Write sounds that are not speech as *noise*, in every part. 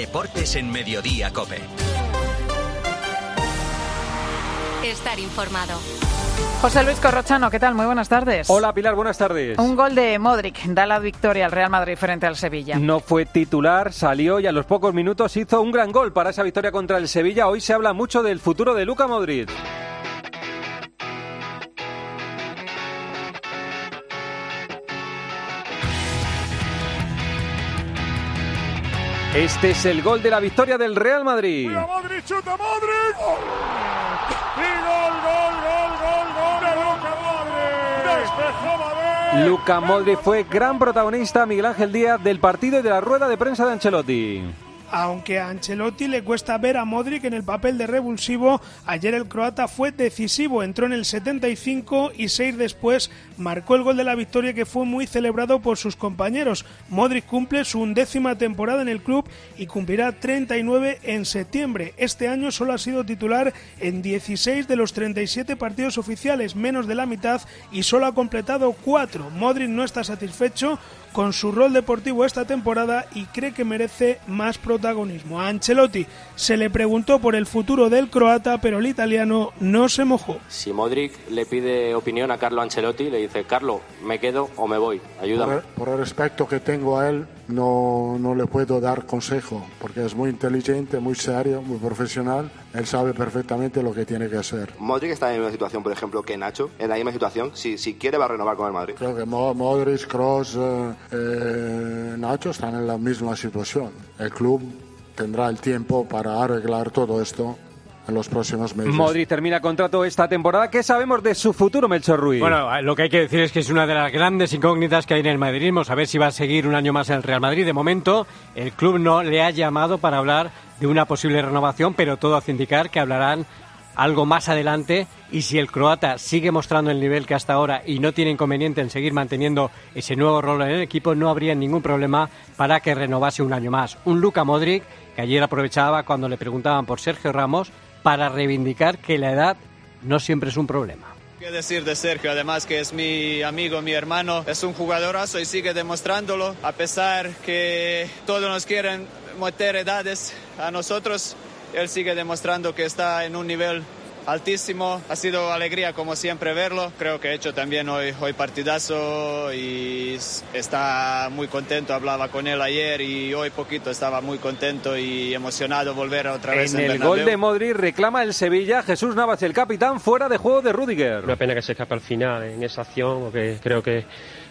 Deportes en Mediodía Cope. Estar informado. José Luis Corrochano, ¿qué tal? Muy buenas tardes. Hola Pilar, buenas tardes. Un gol de Modric da la victoria al Real Madrid frente al Sevilla. No fue titular, salió y a los pocos minutos hizo un gran gol para esa victoria contra el Sevilla. Hoy se habla mucho del futuro de Luca Modric. Este es el gol de la victoria del Real Madrid. ¡Mira Modric, chuta Modric! ¡Y gol, gol, gol, gol, gol de Luca Modric! ¡Despejó Madrid! Luca Modric fue gran protagonista, Miguel Ángel Díaz, del partido y de la rueda de prensa de Ancelotti. Aunque a Ancelotti le cuesta ver a Modric en el papel de revulsivo, ayer el croata fue decisivo, entró en el 75 y seis después marcó el gol de la victoria que fue muy celebrado por sus compañeros. Modric cumple su undécima temporada en el club y cumplirá 39 en septiembre. Este año solo ha sido titular en 16 de los 37 partidos oficiales, menos de la mitad, y solo ha completado cuatro. Modric no está satisfecho con su rol deportivo esta temporada y cree que merece más protagonismo. A Ancelotti se le preguntó por el futuro del croata, pero el italiano no se mojó. Si Modric le pide opinión a Carlo Ancelotti, le dice, Carlo, ¿me quedo o me voy? Ayúdame. Por el, por el respeto que tengo a él, no, no le puedo dar consejo, porque es muy inteligente, muy serio, muy profesional. Él sabe perfectamente lo que tiene que hacer. Modric está en la misma situación, por ejemplo, que Nacho, en la misma situación. Si, si quiere, va a renovar con el Madrid. Creo que Mo- Modric, Kroos, eh, eh, Nacho están en la misma situación. El club tendrá el tiempo para arreglar todo esto en los próximos meses. Modric termina contrato esta temporada. ¿Qué sabemos de su futuro, Melchor Ruiz? Bueno, lo que hay que decir es que es una de las grandes incógnitas que hay en el madridismo, saber si va a seguir un año más en el Real Madrid. De momento, el club no le ha llamado para hablar de una posible renovación, pero todo hace indicar que hablarán algo más adelante y si el croata sigue mostrando el nivel que hasta ahora y no tiene inconveniente en seguir manteniendo ese nuevo rol en el equipo, no habría ningún problema para que renovase un año más. Un Luka Modric ayer aprovechaba cuando le preguntaban por Sergio Ramos para reivindicar que la edad no siempre es un problema. ¿Qué decir de Sergio? Además que es mi amigo, mi hermano, es un jugadorazo y sigue demostrándolo, a pesar que todos nos quieren meter edades a nosotros, él sigue demostrando que está en un nivel altísimo. Ha sido alegría como siempre verlo. Creo que ha hecho también hoy, hoy partidazo y está muy contento. Hablaba con él ayer y hoy poquito estaba muy contento y emocionado volver otra vez En en, el Bernabéu. gol de Modric reclama el Sevilla Jesús Navas, el capitán, fuera de juego de Rudiger. Una pena que se escape al final en esa acción, porque creo que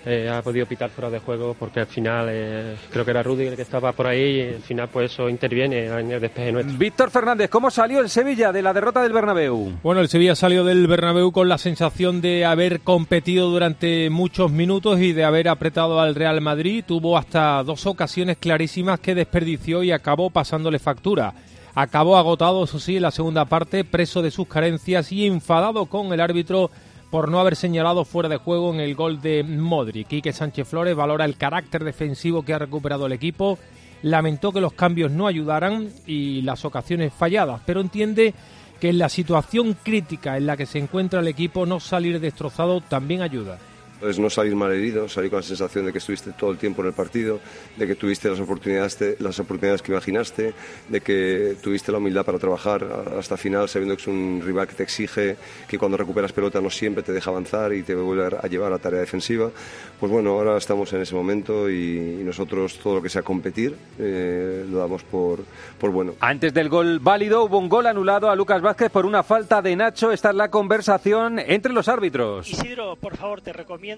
eh, ha podido pitar fuera de juego, porque al final eh, creo que era Rudiger el que estaba por ahí y al final pues eso interviene en el despeje nuestro. Víctor Fernández, ¿cómo salió el Sevilla de la derrota del Bernabéu? Bueno, el Sevilla salió del Bernabéu con la sensación de haber competido durante muchos minutos y de haber apretado al Real Madrid. Tuvo hasta dos ocasiones clarísimas que desperdició y acabó pasándole factura. Acabó agotado, eso sí, en la segunda parte, preso de sus carencias y enfadado con el árbitro por no haber señalado fuera de juego en el gol de Modric. Quique Sánchez Flores valora el carácter defensivo que ha recuperado el equipo, lamentó que los cambios no ayudaran y las ocasiones falladas, pero entiende que en la situación crítica en la que se encuentra el equipo no salir destrozado también ayuda. Es no salir mal herido, salir con la sensación de que estuviste todo el tiempo en el partido, de que tuviste las oportunidades, las oportunidades que imaginaste, de que tuviste la humildad para trabajar hasta final, sabiendo que es un rival que te exige, que cuando recuperas pelota no siempre te deja avanzar y te vuelve a llevar a tarea defensiva. Pues bueno, ahora estamos en ese momento y, y nosotros todo lo que sea competir eh, lo damos por, por bueno. Antes del gol válido hubo un gol anulado a Lucas Vázquez por una falta de Nacho. Esta es la conversación entre los árbitros. Isidro, por favor, te recomiendo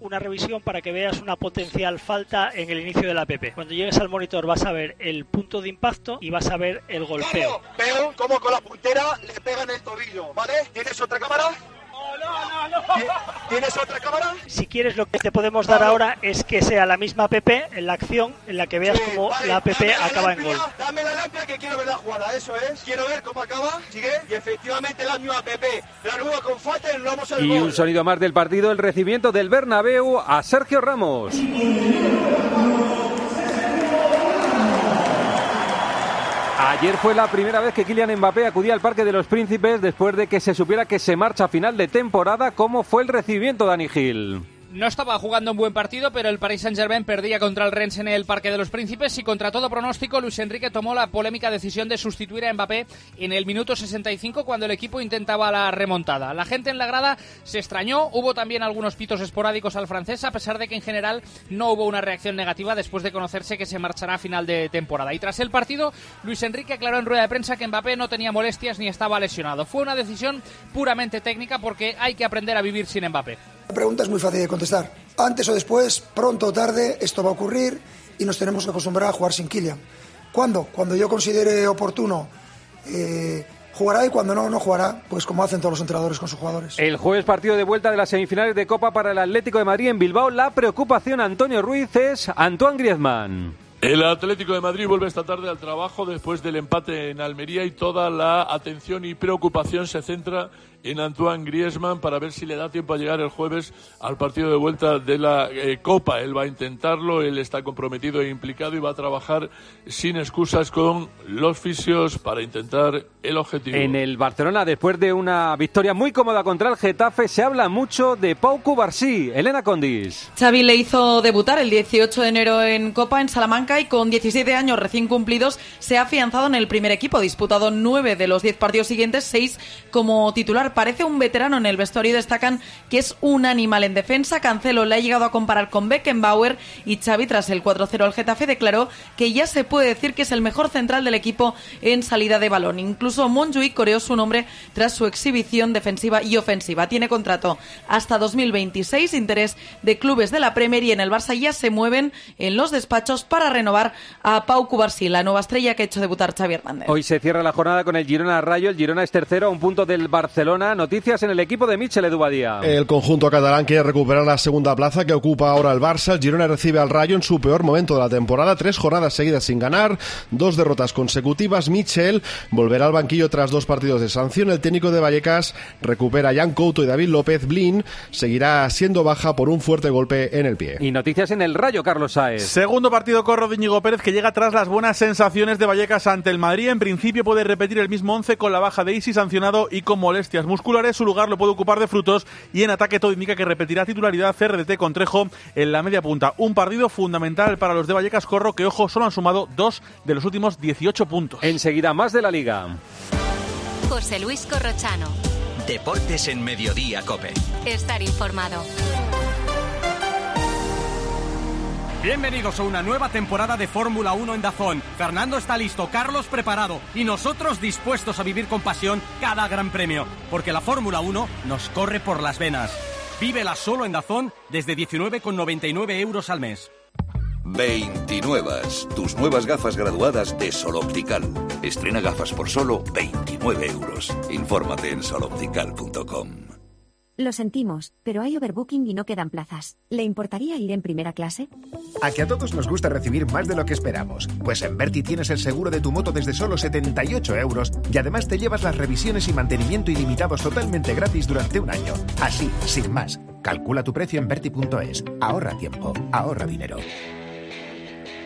una revisión para que veas una potencial falta en el inicio de la PP. Cuando llegues al monitor vas a ver el punto de impacto y vas a ver el golpeo. Veo cómo con la puntera le pegan el tobillo, ¿vale? ¿Tienes otra cámara? ¿Tienes otra cámara? Si quieres, lo que te podemos dar ahora es que sea la misma PP en la acción en la que veas cómo la PP acaba en gol. Dame la lámpara que quiero ver la jugada, eso es. Quiero ver cómo acaba, sigue. Y efectivamente la misma PP. La nueva con falta nos vamos al Y gol. un sonido más del partido, el recibimiento del Bernabéu a Sergio Ramos. Ayer fue la primera vez que Kylian Mbappé acudía al Parque de los Príncipes después de que se supiera que se marcha a final de temporada. ¿Cómo fue el recibimiento, Dani Gil? No estaba jugando un buen partido, pero el Paris Saint-Germain perdía contra el Rennes en el Parque de los Príncipes y contra todo pronóstico Luis Enrique tomó la polémica decisión de sustituir a Mbappé en el minuto 65 cuando el equipo intentaba la remontada. La gente en la grada se extrañó, hubo también algunos pitos esporádicos al francés, a pesar de que en general no hubo una reacción negativa después de conocerse que se marchará a final de temporada. Y tras el partido, Luis Enrique aclaró en rueda de prensa que Mbappé no tenía molestias ni estaba lesionado. Fue una decisión puramente técnica porque hay que aprender a vivir sin Mbappé. La pregunta es muy fácil de contestar. Antes o después, pronto o tarde, esto va a ocurrir y nos tenemos que acostumbrar a jugar sin Kylian. ¿Cuándo? Cuando yo considere oportuno. Eh, jugará y cuando no, no jugará, pues como hacen todos los entrenadores con sus jugadores. El jueves partido de vuelta de las semifinales de Copa para el Atlético de Madrid en Bilbao. La preocupación Antonio Ruiz es Antoine Griezmann. El Atlético de Madrid vuelve esta tarde al trabajo después del empate en Almería y toda la atención y preocupación se centra en Antoine Griezmann para ver si le da tiempo a llegar el jueves al partido de vuelta de la eh, Copa. Él va a intentarlo, él está comprometido e implicado y va a trabajar sin excusas con los fisios para intentar el objetivo. En el Barcelona, después de una victoria muy cómoda contra el Getafe, se habla mucho de Pau Cubarsí. Elena Condis. Xavi le hizo debutar el 18 de enero en Copa en Salamanca y con 17 años recién cumplidos se ha afianzado en el primer equipo. Disputado nueve de los diez partidos siguientes, seis como titular parece un veterano en el vestuario y destacan que es un animal en defensa. Cancelo le ha llegado a comparar con Beckenbauer y Xavi tras el 4-0 al Getafe declaró que ya se puede decir que es el mejor central del equipo en salida de balón. Incluso Monjuic coreó su nombre tras su exhibición defensiva y ofensiva. Tiene contrato hasta 2026, interés de clubes de la Premier y en el Barça ya se mueven en los despachos para renovar a Pau Cubarsí, la nueva estrella que ha hecho debutar Xavi Hernández. Hoy se cierra la jornada con el Girona Rayo. El Girona es tercero a un punto del Barcelona. Noticias en el equipo de Michel Edubadía. El conjunto catalán quiere recuperar la segunda plaza que ocupa ahora el Barça. El Girona recibe al Rayo en su peor momento de la temporada. Tres jornadas seguidas sin ganar, dos derrotas consecutivas. Michel volverá al banquillo tras dos partidos de sanción. El técnico de Vallecas recupera a Jan Couto y David López. Blin seguirá siendo baja por un fuerte golpe en el pie. Y noticias en el Rayo, Carlos Saez. Segundo partido corro de Íñigo Pérez que llega tras las buenas sensaciones de Vallecas ante el Madrid. En principio puede repetir el mismo once con la baja de Isi sancionado y con molestias musculares. Su lugar lo puede ocupar de frutos y en ataque todo indica que repetirá titularidad CRDT con Trejo en la media punta. Un partido fundamental para los de Vallecas Corro que, ojo, solo han sumado dos de los últimos 18 puntos. Enseguida más de la liga. José Luis Corrochano. Deportes en Mediodía, Cope. Estar informado. Bienvenidos a una nueva temporada de Fórmula 1 en Dazón. Fernando está listo, Carlos preparado y nosotros dispuestos a vivir con pasión cada gran premio, porque la Fórmula 1 nos corre por las venas. Vívela solo en Dazón desde 19,99 euros al mes. 29. Tus nuevas gafas graduadas de Sol Optical. Estrena gafas por solo 29 euros. Infórmate en soloptical.com. Lo sentimos, pero hay overbooking y no quedan plazas. ¿Le importaría ir en primera clase? A que a todos nos gusta recibir más de lo que esperamos. Pues en Berti tienes el seguro de tu moto desde solo 78 euros y además te llevas las revisiones y mantenimiento ilimitados totalmente gratis durante un año. Así, sin más. Calcula tu precio en Berti.es. Ahorra tiempo, ahorra dinero.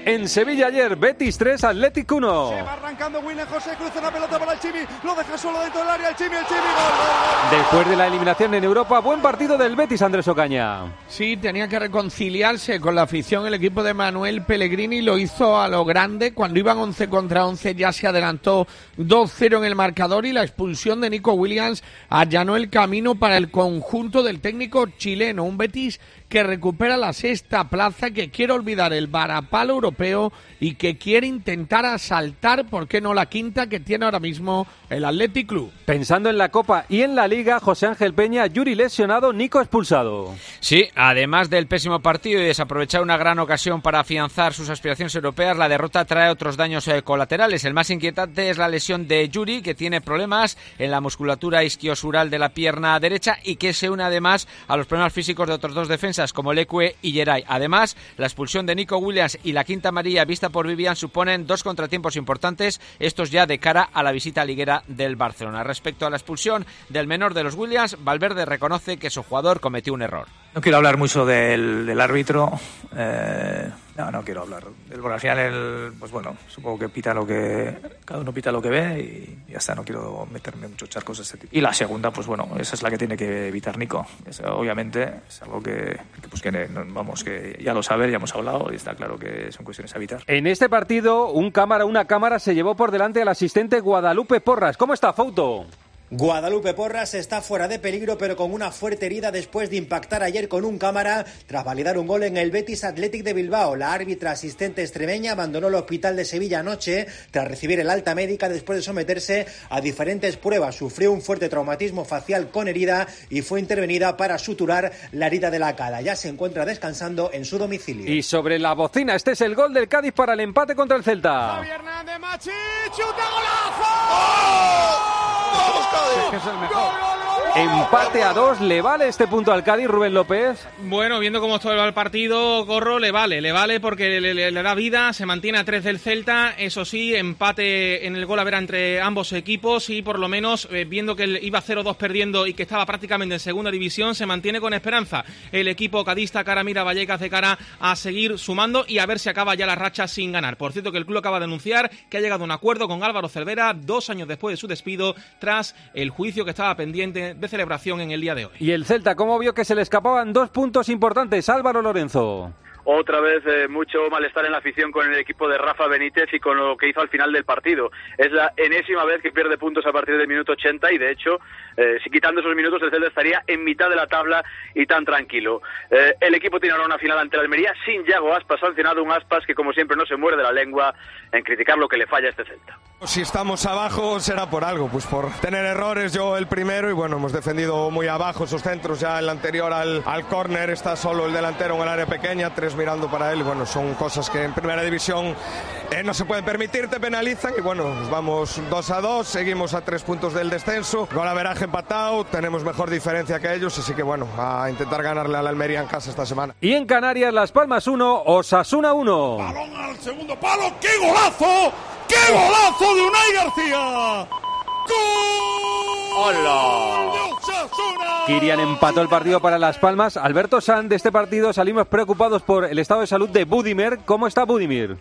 En Sevilla ayer, Betis 3, Athletic 1. Se va arrancando William José, cruza una pelota para el Chimi, lo deja solo dentro del área, el Chimi, el Chimi, gol, gol, gol. Después de la eliminación en Europa, buen partido del Betis, Andrés Ocaña. Sí, tenía que reconciliarse con la afición el equipo de Manuel Pellegrini, lo hizo a lo grande, cuando iban 11 contra 11 ya se adelantó 2-0 en el marcador y la expulsión de Nico Williams allanó el camino para el conjunto del técnico chileno, un Betis que recupera la sexta plaza, que quiere olvidar el varapalo europeo y que quiere intentar asaltar, ¿por qué no la quinta que tiene ahora mismo el Athletic Club? Pensando en la Copa y en la Liga, José Ángel Peña, Yuri lesionado, Nico expulsado. Sí, además del pésimo partido y desaprovechar una gran ocasión para afianzar sus aspiraciones europeas, la derrota trae otros daños eh, colaterales. El más inquietante es la lesión de Yuri, que tiene problemas en la musculatura isquiosural de la pierna derecha y que se une además a los problemas físicos de otros dos defensas como Leque y Geray. Además, la expulsión de Nico Williams y la quinta amarilla vista por Vivian suponen dos contratiempos importantes, estos ya de cara a la visita liguera del Barcelona. Respecto a la expulsión del menor de los Williams, Valverde reconoce que su jugador cometió un error. No quiero hablar mucho del, del árbitro. Eh, No, no quiero hablar. Porque al final, el, pues bueno, supongo que pita lo que. Cada uno pita lo que ve y ya está. No quiero meterme en muchos charcos de este tipo. Y la segunda, pues bueno, esa es la que tiene que evitar Nico. obviamente es algo que, pues que, vamos, que ya lo sabe, ya hemos hablado y está claro que son cuestiones a evitar. En este partido, un cámara, una cámara se llevó por delante al asistente Guadalupe Porras. ¿Cómo está, Fauto? Guadalupe Porras está fuera de peligro, pero con una fuerte herida después de impactar ayer con un cámara tras validar un gol en el Betis Athletic de Bilbao. La árbitra asistente extremeña abandonó el hospital de Sevilla anoche tras recibir el alta médica después de someterse a diferentes pruebas. Sufrió un fuerte traumatismo facial con herida y fue intervenida para suturar la herida de la cara. Ya se encuentra descansando en su domicilio. Y sobre la bocina, este es el gol del Cádiz para el empate contra el Celta. Javier Hernández, Machi, chuta golazo. Es el mejor. Empate a dos, ¿le vale este punto al Cádiz, Rubén López? Bueno, viendo cómo está el partido, Corro, le vale, le vale porque le, da vida, se mantiene a tres del Celta, eso sí, empate en el gol a ver entre ambos equipos y por lo menos eh, viendo que iba 0-2 perdiendo y que estaba prácticamente en segunda división, se mantiene con esperanza. El equipo cadista cara mira Vallecas de cara a seguir sumando y a ver si acaba ya la racha sin ganar. Por cierto que el club acaba de anunciar que ha llegado a un acuerdo con Álvaro Cervera dos años después de su despido tras el juicio que estaba pendiente de celebración en el día de hoy. Y el Celta, ¿cómo vio que se le escapaban dos puntos importantes? Álvaro Lorenzo otra vez eh, mucho malestar en la afición con el equipo de Rafa Benítez y con lo que hizo al final del partido. Es la enésima vez que pierde puntos a partir del minuto 80 y de hecho, eh, si quitando esos minutos, el Celta estaría en mitad de la tabla y tan tranquilo. Eh, el equipo tiene ahora una final ante la Almería sin Yago Aspas, sancionado un Aspas que como siempre no se muerde la lengua en criticar lo que le falla a este Celta. Si estamos abajo será por algo, pues por tener errores yo el primero y bueno, hemos defendido muy abajo esos centros, ya el anterior al, al córner está solo el delantero en el área pequeña, tres mirando para él. Bueno, son cosas que en primera división eh, no se pueden permitir, te penalizan. Y bueno, vamos 2 a 2, seguimos a tres puntos del descenso. Gol veraje empatado, tenemos mejor diferencia que ellos. Así que bueno, a intentar ganarle a la Almería en casa esta semana. Y en Canarias, Las Palmas 1, Osasuna 1. Balón al segundo palo, ¡qué golazo! ¡Qué golazo de Unai García! ¡Hola! Kirian empató el partido para Las Palmas. Alberto San, de este partido salimos preocupados por el estado de salud de Budimir. ¿Cómo está Budimir?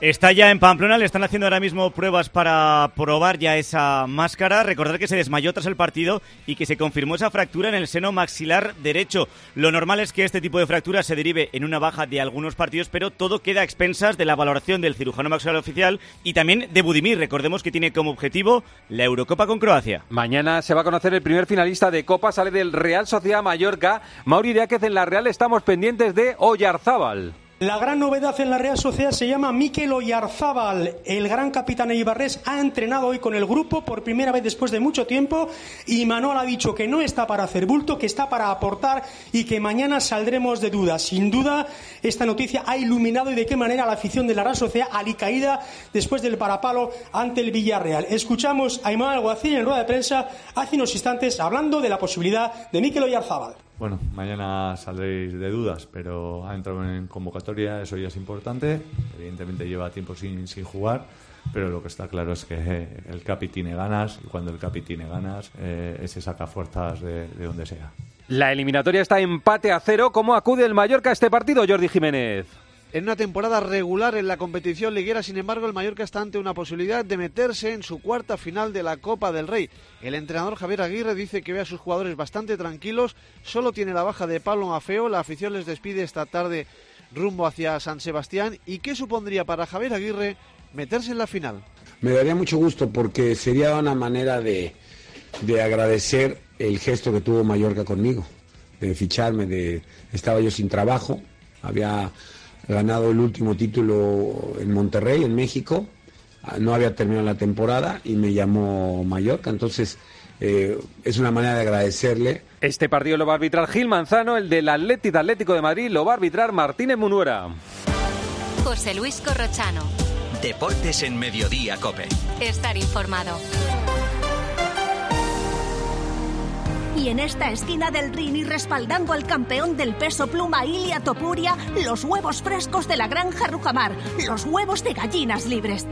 Está ya en Pamplona, le están haciendo ahora mismo pruebas para probar ya esa máscara. Recordar que se desmayó tras el partido y que se confirmó esa fractura en el seno maxilar derecho. Lo normal es que este tipo de fractura se derive en una baja de algunos partidos, pero todo queda a expensas de la valoración del cirujano maxilar oficial y también de Budimir. Recordemos que tiene como objetivo la Eurocopa con Croacia. Mañana se va a conocer el primer finalista de Copa, sale del Real Sociedad Mallorca. Mauri Diáquez en la Real estamos pendientes de Oyarzábal. La gran novedad en la Real Sociedad se llama Mikel Oyarzábal. El gran capitán Eibarres ha entrenado hoy con el grupo por primera vez después de mucho tiempo y Manuel ha dicho que no está para hacer bulto, que está para aportar y que mañana saldremos de dudas. Sin duda, esta noticia ha iluminado y de qué manera la afición de la Real Sociedad alicaída después del parapalo ante el Villarreal. Escuchamos a Imán Alguacil en rueda de prensa hace unos instantes hablando de la posibilidad de Mikel Oyarzábal. Bueno, mañana saldréis de dudas, pero ha entrado en convocatoria, eso ya es importante. Evidentemente lleva tiempo sin, sin jugar, pero lo que está claro es que el Capi tiene ganas y cuando el Capi tiene ganas, eh, ese saca fuerzas de, de donde sea. La eliminatoria está empate a cero. ¿Cómo acude el Mallorca a este partido, Jordi Jiménez? En una temporada regular en la competición liguera, sin embargo, el Mallorca está ante una posibilidad de meterse en su cuarta final de la Copa del Rey. El entrenador Javier Aguirre dice que ve a sus jugadores bastante tranquilos, solo tiene la baja de Pablo Mafeo, la afición les despide esta tarde rumbo hacia San Sebastián. ¿Y qué supondría para Javier Aguirre meterse en la final? Me daría mucho gusto porque sería una manera de, de agradecer el gesto que tuvo Mallorca conmigo, de ficharme, de estaba yo sin trabajo, había ganado el último título en Monterrey, en México. Ah, no había terminado la temporada y me llamó Mallorca. Entonces, eh, es una manera de agradecerle. Este partido lo va a arbitrar Gil Manzano, el del Atlético Atlético de Madrid lo va a arbitrar Martínez Munuera. José Luis Corrochano. Deportes en Mediodía, Cope. Estar informado. Y en esta esquina del Rini, respaldando al campeón del peso pluma Ilia Topuria, los huevos frescos de la granja Rujamar, los huevos de gallinas libres.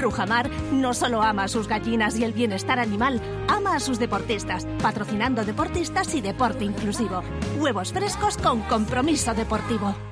Rujamar no solo ama a sus gallinas y el bienestar animal, ama a sus deportistas, patrocinando deportistas y deporte inclusivo. Huevos frescos con compromiso deportivo.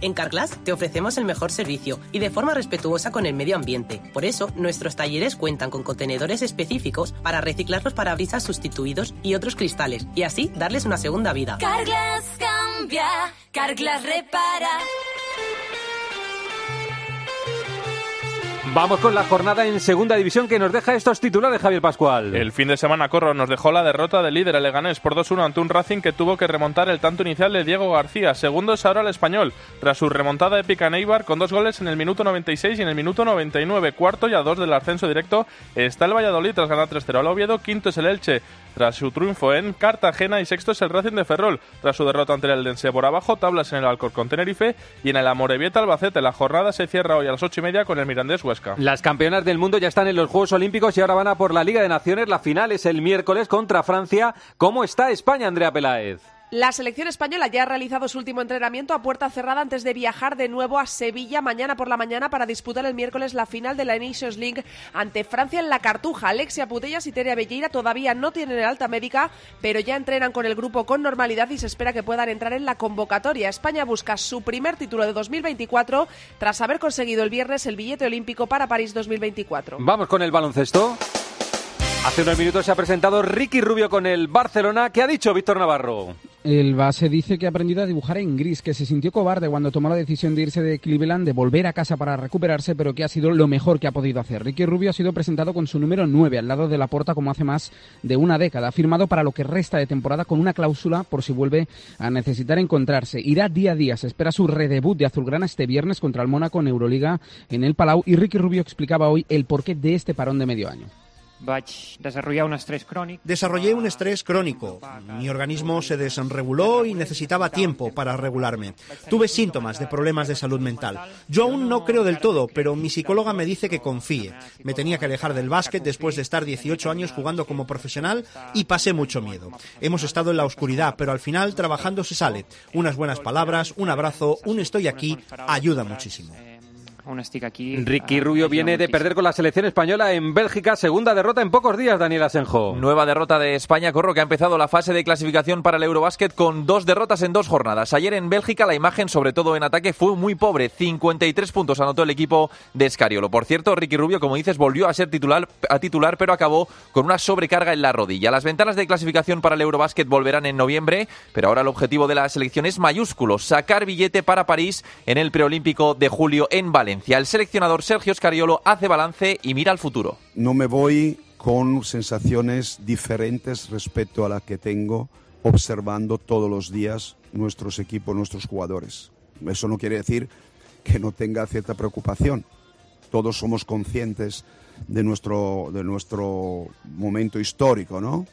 En Carglass te ofrecemos el mejor servicio y de forma respetuosa con el medio ambiente. Por eso, nuestros talleres cuentan con contenedores específicos para reciclar los parabrisas sustituidos y otros cristales y así darles una segunda vida. Carglass cambia, Carglass repara. Vamos con la jornada en segunda división que nos deja estos titulares, Javier Pascual. El fin de semana, Corro, nos dejó la derrota del líder, Leganés, por 2-1 ante un Racing que tuvo que remontar el tanto inicial de Diego García. Segundo es ahora el español, tras su remontada épica en Eibar con dos goles en el minuto 96 y en el minuto 99. Cuarto y a dos del ascenso directo está el Valladolid tras ganar 3-0 al Oviedo. Quinto es el Elche tras su triunfo en Cartagena y sexto es el Racing de Ferrol tras su derrota ante el Eldense por abajo, tablas en el Alcorcón Tenerife y en el Amorebieta Albacete. La jornada se cierra hoy a las ocho y media con el Mirandés Huesca. Las campeonas del mundo ya están en los Juegos Olímpicos y ahora van a por la Liga de Naciones. La final es el miércoles contra Francia. ¿Cómo está España, Andrea Peláez? La selección española ya ha realizado su último entrenamiento a puerta cerrada antes de viajar de nuevo a Sevilla mañana por la mañana para disputar el miércoles la final de la Nations League ante Francia en la Cartuja. Alexia Putellas y Terea Belleira todavía no tienen alta médica, pero ya entrenan con el grupo con normalidad y se espera que puedan entrar en la convocatoria. España busca su primer título de 2024 tras haber conseguido el viernes el billete olímpico para París 2024. Vamos con el baloncesto. Hace unos minutos se ha presentado Ricky Rubio con el Barcelona. ¿Qué ha dicho Víctor Navarro? El base dice que ha aprendido a dibujar en gris, que se sintió cobarde cuando tomó la decisión de irse de Cleveland, de volver a casa para recuperarse, pero que ha sido lo mejor que ha podido hacer. Ricky Rubio ha sido presentado con su número 9 al lado de la puerta como hace más de una década. Ha firmado para lo que resta de temporada con una cláusula por si vuelve a necesitar encontrarse. Irá día a día. Se espera su redebut de Azulgrana este viernes contra el Mónaco en Euroliga en el Palau y Ricky Rubio explicaba hoy el porqué de este parón de medio año. Desarrollé un estrés crónico. Mi organismo se desenreguló y necesitaba tiempo para regularme. Tuve síntomas de problemas de salud mental. Yo aún no creo del todo, pero mi psicóloga me dice que confíe. Me tenía que alejar del básquet después de estar 18 años jugando como profesional y pasé mucho miedo. Hemos estado en la oscuridad, pero al final trabajando se sale. Unas buenas palabras, un abrazo, un estoy aquí, ayuda muchísimo. Ricky Rubio viene de perder con la selección española en Bélgica, segunda derrota en pocos días, Daniel Asenjo. Nueva derrota de España, Corro, que ha empezado la fase de clasificación para el Eurobásquet con dos derrotas en dos jornadas. Ayer en Bélgica la imagen, sobre todo en ataque, fue muy pobre. 53 puntos anotó el equipo de Escariolo. Por cierto, Ricky Rubio, como dices, volvió a ser titular, a titular, pero acabó con una sobrecarga en la rodilla. Las ventanas de clasificación para el Eurobásquet volverán en noviembre, pero ahora el objetivo de la selección es mayúsculo, sacar billete para París en el preolímpico de julio en Valencia. El seleccionador Sergio Scariolo hace balance y mira al futuro. No me voy con sensaciones diferentes respecto a las que tengo observando todos los días nuestros equipos, nuestros jugadores. Eso no quiere decir que no tenga cierta preocupación. Todos somos conscientes de nuestro, de nuestro momento histórico, ¿no?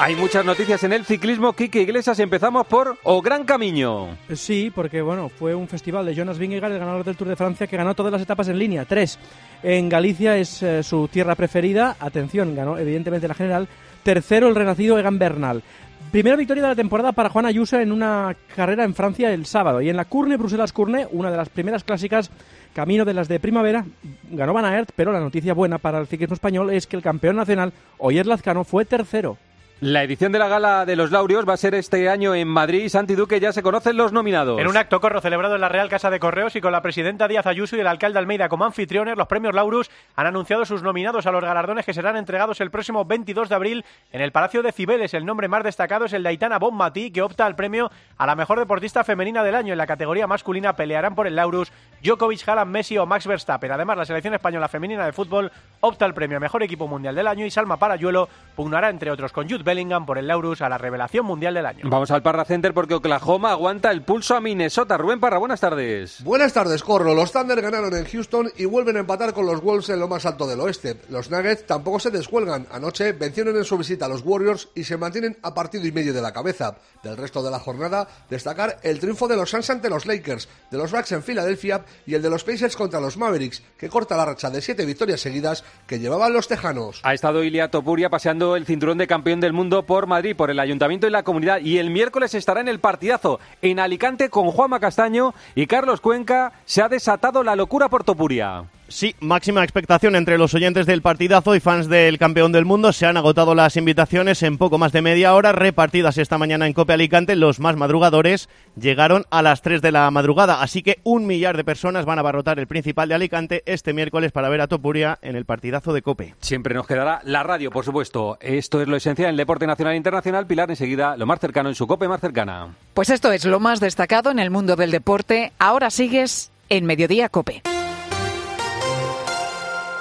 Hay muchas noticias en el ciclismo. Kike Iglesias, empezamos por O Gran Camino. Sí, porque bueno, fue un festival de Jonas Vingegaard, el ganador del Tour de Francia, que ganó todas las etapas en línea, tres. En Galicia es eh, su tierra preferida. Atención, ganó evidentemente la general. Tercero, el renacido Egan Bernal. Primera victoria de la temporada para Juan Ayuso en una carrera en Francia el sábado. Y en la Curne, Bruselas-Curne, una de las primeras clásicas camino de las de primavera, ganó Van Aert, pero la noticia buena para el ciclismo español es que el campeón nacional, Oyer Lazcano, fue tercero. La edición de la gala de los Laureos va a ser este año en Madrid. Santi Duque, ya se conocen los nominados. En un acto corro celebrado en la Real Casa de Correos y con la presidenta Díaz Ayuso y el alcalde Almeida como anfitriones, los premios Laurus han anunciado sus nominados a los galardones que serán entregados el próximo 22 de abril en el Palacio de Cibeles. El nombre más destacado es el de Aitana Bonmatí, que opta al premio a la mejor deportista femenina del año. En la categoría masculina pelearán por el Laurus Djokovic, Haaland, Messi o Max Verstappen. Además, la selección española femenina de fútbol opta al premio a mejor equipo mundial del año y Salma Parayuelo pugnará entre otros con Jude Bellingham por el Laurus a la revelación mundial del año. Vamos al Parra Center porque Oklahoma aguanta el pulso a Minnesota. Rubén Parra, buenas tardes. Buenas tardes, Corro. Los Thunder ganaron en Houston y vuelven a empatar con los Wolves en lo más alto del oeste. Los Nuggets tampoco se descuelgan. Anoche vencieron en su visita a los Warriors y se mantienen a partido y medio de la cabeza. Del resto de la jornada, destacar el triunfo de los Suns ante los Lakers, de los Bucks en Filadelfia y el de los Pacers contra los Mavericks, que corta la racha de siete victorias seguidas que llevaban los tejanos. Ha estado Ilia Topuria paseando el cinturón de campeón del mundo por Madrid, por el ayuntamiento y la comunidad. Y el miércoles estará en el partidazo en Alicante con Juanma Castaño y Carlos Cuenca. Se ha desatado la locura por Topuria. Sí, máxima expectación entre los oyentes del partidazo y fans del campeón del mundo. Se han agotado las invitaciones en poco más de media hora, repartidas esta mañana en Cope Alicante. Los más madrugadores llegaron a las 3 de la madrugada, así que un millar de personas van a abarrotar el principal de Alicante este miércoles para ver a Topuria en el partidazo de Cope. Siempre nos quedará la radio, por supuesto. Esto es lo esencial en el deporte nacional e internacional. Pilar, enseguida lo más cercano en su Cope más cercana. Pues esto es lo más destacado en el mundo del deporte. Ahora sigues en Mediodía Cope.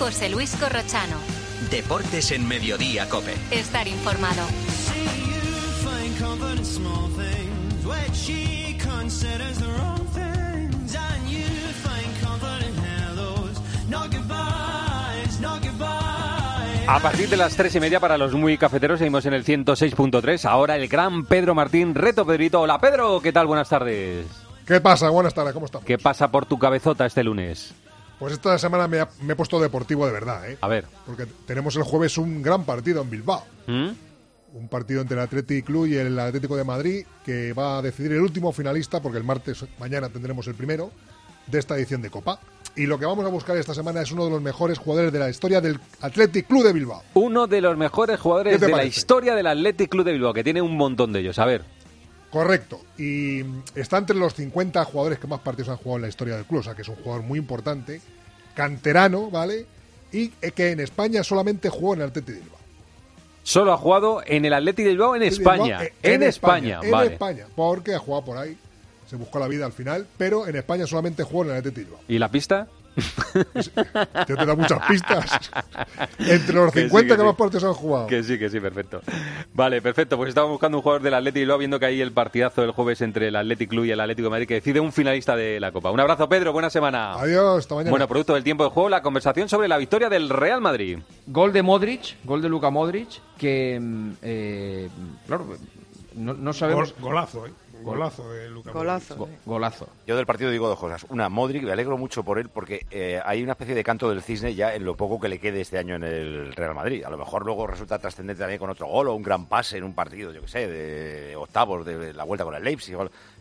José Luis Corrochano. Deportes en Mediodía Cope. Estar informado. A partir de las tres y media para los muy cafeteros seguimos en el 106.3. Ahora el gran Pedro Martín, reto Pedrito. Hola Pedro, ¿qué tal? Buenas tardes. ¿Qué pasa? Buenas tardes, ¿cómo estamos? ¿Qué pasa por tu cabezota este lunes? Pues esta semana me, ha- me he puesto deportivo de verdad, ¿eh? A ver. Porque tenemos el jueves un gran partido en Bilbao. ¿Mm? Un partido entre el Athletic Club y el Atlético de Madrid que va a decidir el último finalista, porque el martes, mañana tendremos el primero, de esta edición de Copa. Y lo que vamos a buscar esta semana es uno de los mejores jugadores de la historia del Athletic Club de Bilbao. Uno de los mejores jugadores ¿Qué te de la historia del Athletic Club de Bilbao, que tiene un montón de ellos. A ver. Correcto. Y está entre los 50 jugadores que más partidos han jugado en la historia del club, o sea que es un jugador muy importante, canterano, ¿vale? Y que en España solamente jugó en el Athletic de Bilbao. Solo ha jugado en el Athletic de Bilbao en España. Bilbao, En, España, En vale. España, porque ha jugado por ahí, se buscó la vida al final, pero en España solamente jugó en el Athletic de Bilbao. ¿Y la pista? *laughs* Yo te da muchas pistas. Entre los Que sí, 50 que, que sí. más partidos han jugado. Que sí, que sí, perfecto. Vale, perfecto. Pues estamos buscando un jugador del Athletic de Bilbao, viendo que hay el partidazo del jueves entre el Athletic Club y el Atlético de Madrid, que decide un finalista de la Copa. Un abrazo, Pedro. Buena semana. Adiós, hasta mañana. Bueno, producto del tiempo de juego, la conversación sobre la victoria del Real Madrid. Gol de Modric, gol de Luka Modric, que, mm, eh, claro, no, no sabemos... Gol- golazo, ¿eh? Golazo de Luka Golazo. Go- golazo. Yo del partido digo dos cosas. Una, Modric, me alegro mucho por él porque eh, hay una especie de canto del cisne ya en lo poco que le quede este año en el Real Madrid. A lo mejor luego resulta trascendente también con otro gol o un gran pase en un partido, yo que sé, de octavos de la vuelta con el Leipzig.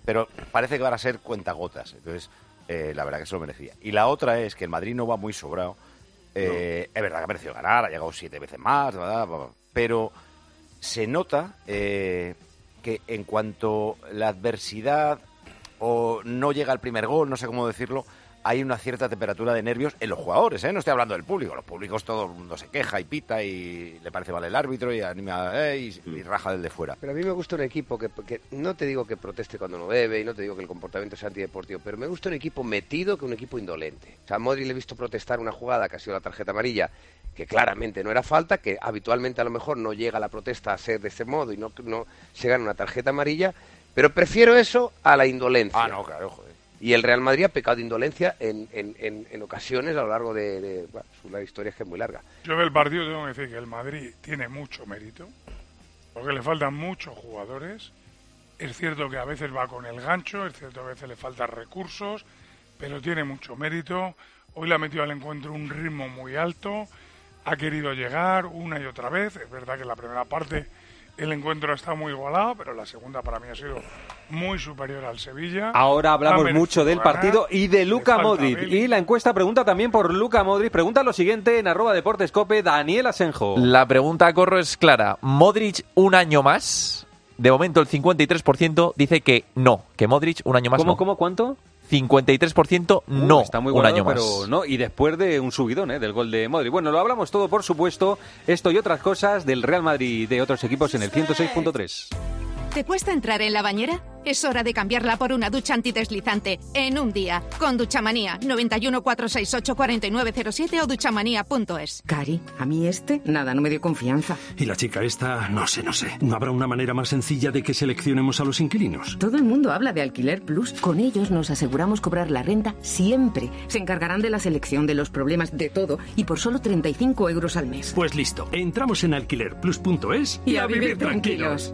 Pero parece que van a ser cuentagotas. Entonces, eh, la verdad que se lo merecía. Y la otra es que el Madrid no va muy sobrado. Eh, Es verdad que ha merecido ganar, ha llegado siete veces más, ¿verdad? pero se nota eh, que en cuanto la adversidad o no llega el primer gol, no sé cómo decirlo, hay una cierta temperatura de nervios en los jugadores, ¿eh? No estoy hablando del público, los públicos todo el mundo se queja y pita y le parece mal el árbitro y anima eh, y, y raja del de fuera. Pero a mí me gusta un equipo que, que no te digo que proteste cuando no debe y no te digo que el comportamiento sea antideportivo, pero me gusta un equipo metido que un equipo indolente. O sea, a Modri le he visto protestar una jugada que ha sido la tarjeta amarilla, que claramente no era falta, que habitualmente a lo mejor no llega la protesta a ser de ese modo y no, no se gana una tarjeta amarilla, pero prefiero eso a la indolencia. Ah, no, claro, joder. Y el Real Madrid ha pecado de indolencia en, en, en, ocasiones a lo largo de... de bueno, la historia es que es muy larga. Yo del partido tengo que decir que el Madrid tiene mucho mérito, porque le faltan muchos jugadores. Es cierto que a veces va con el gancho, es cierto que a veces le faltan recursos, pero tiene mucho mérito. Hoy le ha metido al encuentro un ritmo muy alto, ha querido llegar una y otra vez. Es verdad que la primera parte el encuentro está muy igualado, pero la segunda para mí ha sido muy superior al Sevilla. Ahora Ha hablamos mucho del ganar. partido y de Luca Modric. Y la encuesta pregunta también por Luca Modric. Pregunta lo siguiente en arroba deportescope Daniel Asenjo. La pregunta a corro es clara. ¿Modric un año más? De momento el 53% dice que no, que Modric un año más ¿Cómo, no. cómo, cuánto? 53% no, Uh, está muy un guardado, año más. pero no. Y después de un subidón ¿eh? del gol de Modri. Bueno, lo hablamos todo, por supuesto, esto y otras cosas del Real Madrid y de otros equipos en el 106.3. ¿Te cuesta entrar en la bañera? Es hora de cambiarla por una ducha antideslizante en un día. Con Duchamanía 91 468 4907 o duchamanía.es. Cari, a mí este, nada, no me dio confianza. Y la chica esta, no sé, no sé. ¿No habrá una manera más sencilla de que seleccionemos a los inquilinos? Todo el mundo habla de Alquiler Plus. Con ellos nos aseguramos cobrar la renta siempre. Se encargarán de la selección, de los problemas, de todo. Y por solo 35 euros al mes. Pues listo, entramos en alquilerplus.es Y a vivir tranquilos.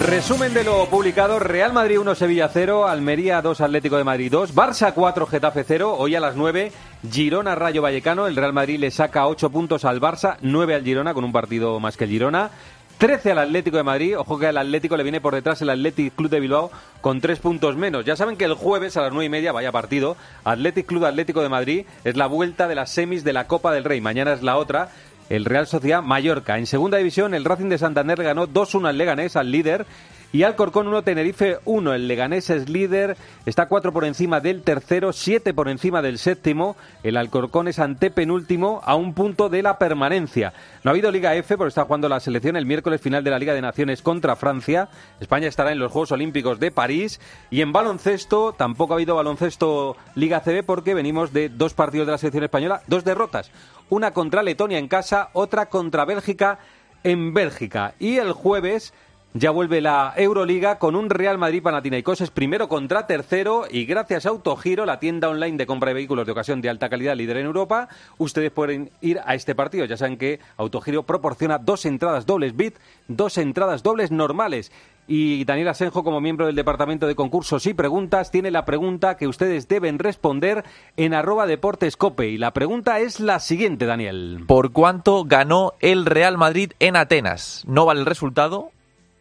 Resumen de lo publicado: Real Madrid 1, Sevilla 0, Almería 2, Atlético de Madrid 2, Barça 4, Getafe 0. Hoy a las 9, Girona Rayo Vallecano. El Real Madrid le saca 8 puntos al Barça, 9 al Girona, con un partido más que el Girona. 13 al Atlético de Madrid. Ojo que al Atlético le viene por detrás el Athletic Club de Bilbao con 3 puntos menos. Ya saben que el jueves a las 9 y media, vaya partido, Athletic Club Atlético de Madrid es la vuelta de las semis de la Copa del Rey. Mañana es la otra. El Real Sociedad Mallorca. En segunda división, el Racing de Santander ganó 2-1 al Leganés, al líder. Y Alcorcón 1, Tenerife 1. El Leganés es líder, está 4 por encima del tercero, 7 por encima del séptimo. El Alcorcón es antepenúltimo a un punto de la permanencia. No ha habido Liga F porque está jugando la selección el miércoles final de la Liga de Naciones contra Francia. España estará en los Juegos Olímpicos de París. Y en baloncesto, tampoco ha habido baloncesto Liga CB porque venimos de dos partidos de la selección española, dos derrotas. Una contra Letonia en casa, otra contra Bélgica en Bélgica. Y el jueves ya vuelve la Euroliga con un Real Madrid Panathinaikos es primero contra tercero y gracias a Autogiro, la tienda online de compra de vehículos de ocasión de alta calidad líder en Europa, ustedes pueden ir a este partido. Ya saben que Autogiro proporciona dos entradas dobles bit, dos entradas dobles normales. Y Daniel Asenjo, como miembro del Departamento de Concursos y Preguntas, tiene la pregunta que ustedes deben responder en arroba deportescope. Y la pregunta es la siguiente, Daniel. ¿Por cuánto ganó el Real Madrid en Atenas? No vale el resultado,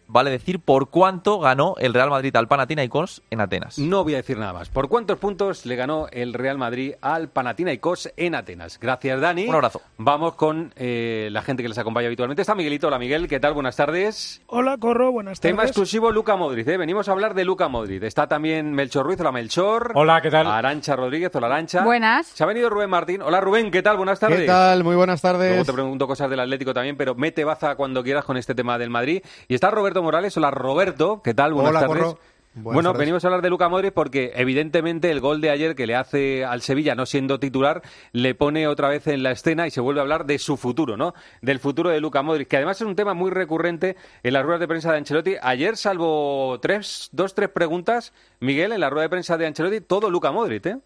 vale decir por cuánto ganó el Real Madrid al Panathinaikos en Atenas. No voy a decir nada más. ¿Por cuántos puntos le ganó el Real Madrid al Panathinaikos en Atenas? Gracias, Dani. Un abrazo. Vamos con eh, la gente que les acompaña habitualmente. Está Miguelito. Hola, Miguel. ¿Qué tal? Buenas tardes. Hola, Corro. Buenas tardes. Tema exclusivo Luca Modric. ¿eh? Venimos a hablar de Luca Modric. Está también Melchor Ruiz. Hola, Melchor. Hola, ¿qué tal? Arancha Rodríguez. Hola, Arancha. Buenas. Se ha venido Rubén Martín. Hola, Rubén. ¿Qué tal? Buenas tardes. ¿Qué tal? Muy buenas tardes. Luego te pregunto cosas del Atlético también, pero mete baza cuando quieras con este tema del Madrid. Y está Roberto Morales. Hola, Roberto. ¿Qué tal? Buenas Hola, tardes. Corro. Buenas bueno, tardes. venimos a hablar de Luca Modric porque evidentemente el gol de ayer que le hace al Sevilla no siendo titular le pone otra vez en la escena y se vuelve a hablar de su futuro, ¿no? Del futuro de Luca Modric, que además es un tema muy recurrente en las ruedas de prensa de Ancelotti. Ayer, salvo tres, dos, tres preguntas, Miguel, en la rueda de prensa de Ancelotti, todo Luca Modric, ¿eh?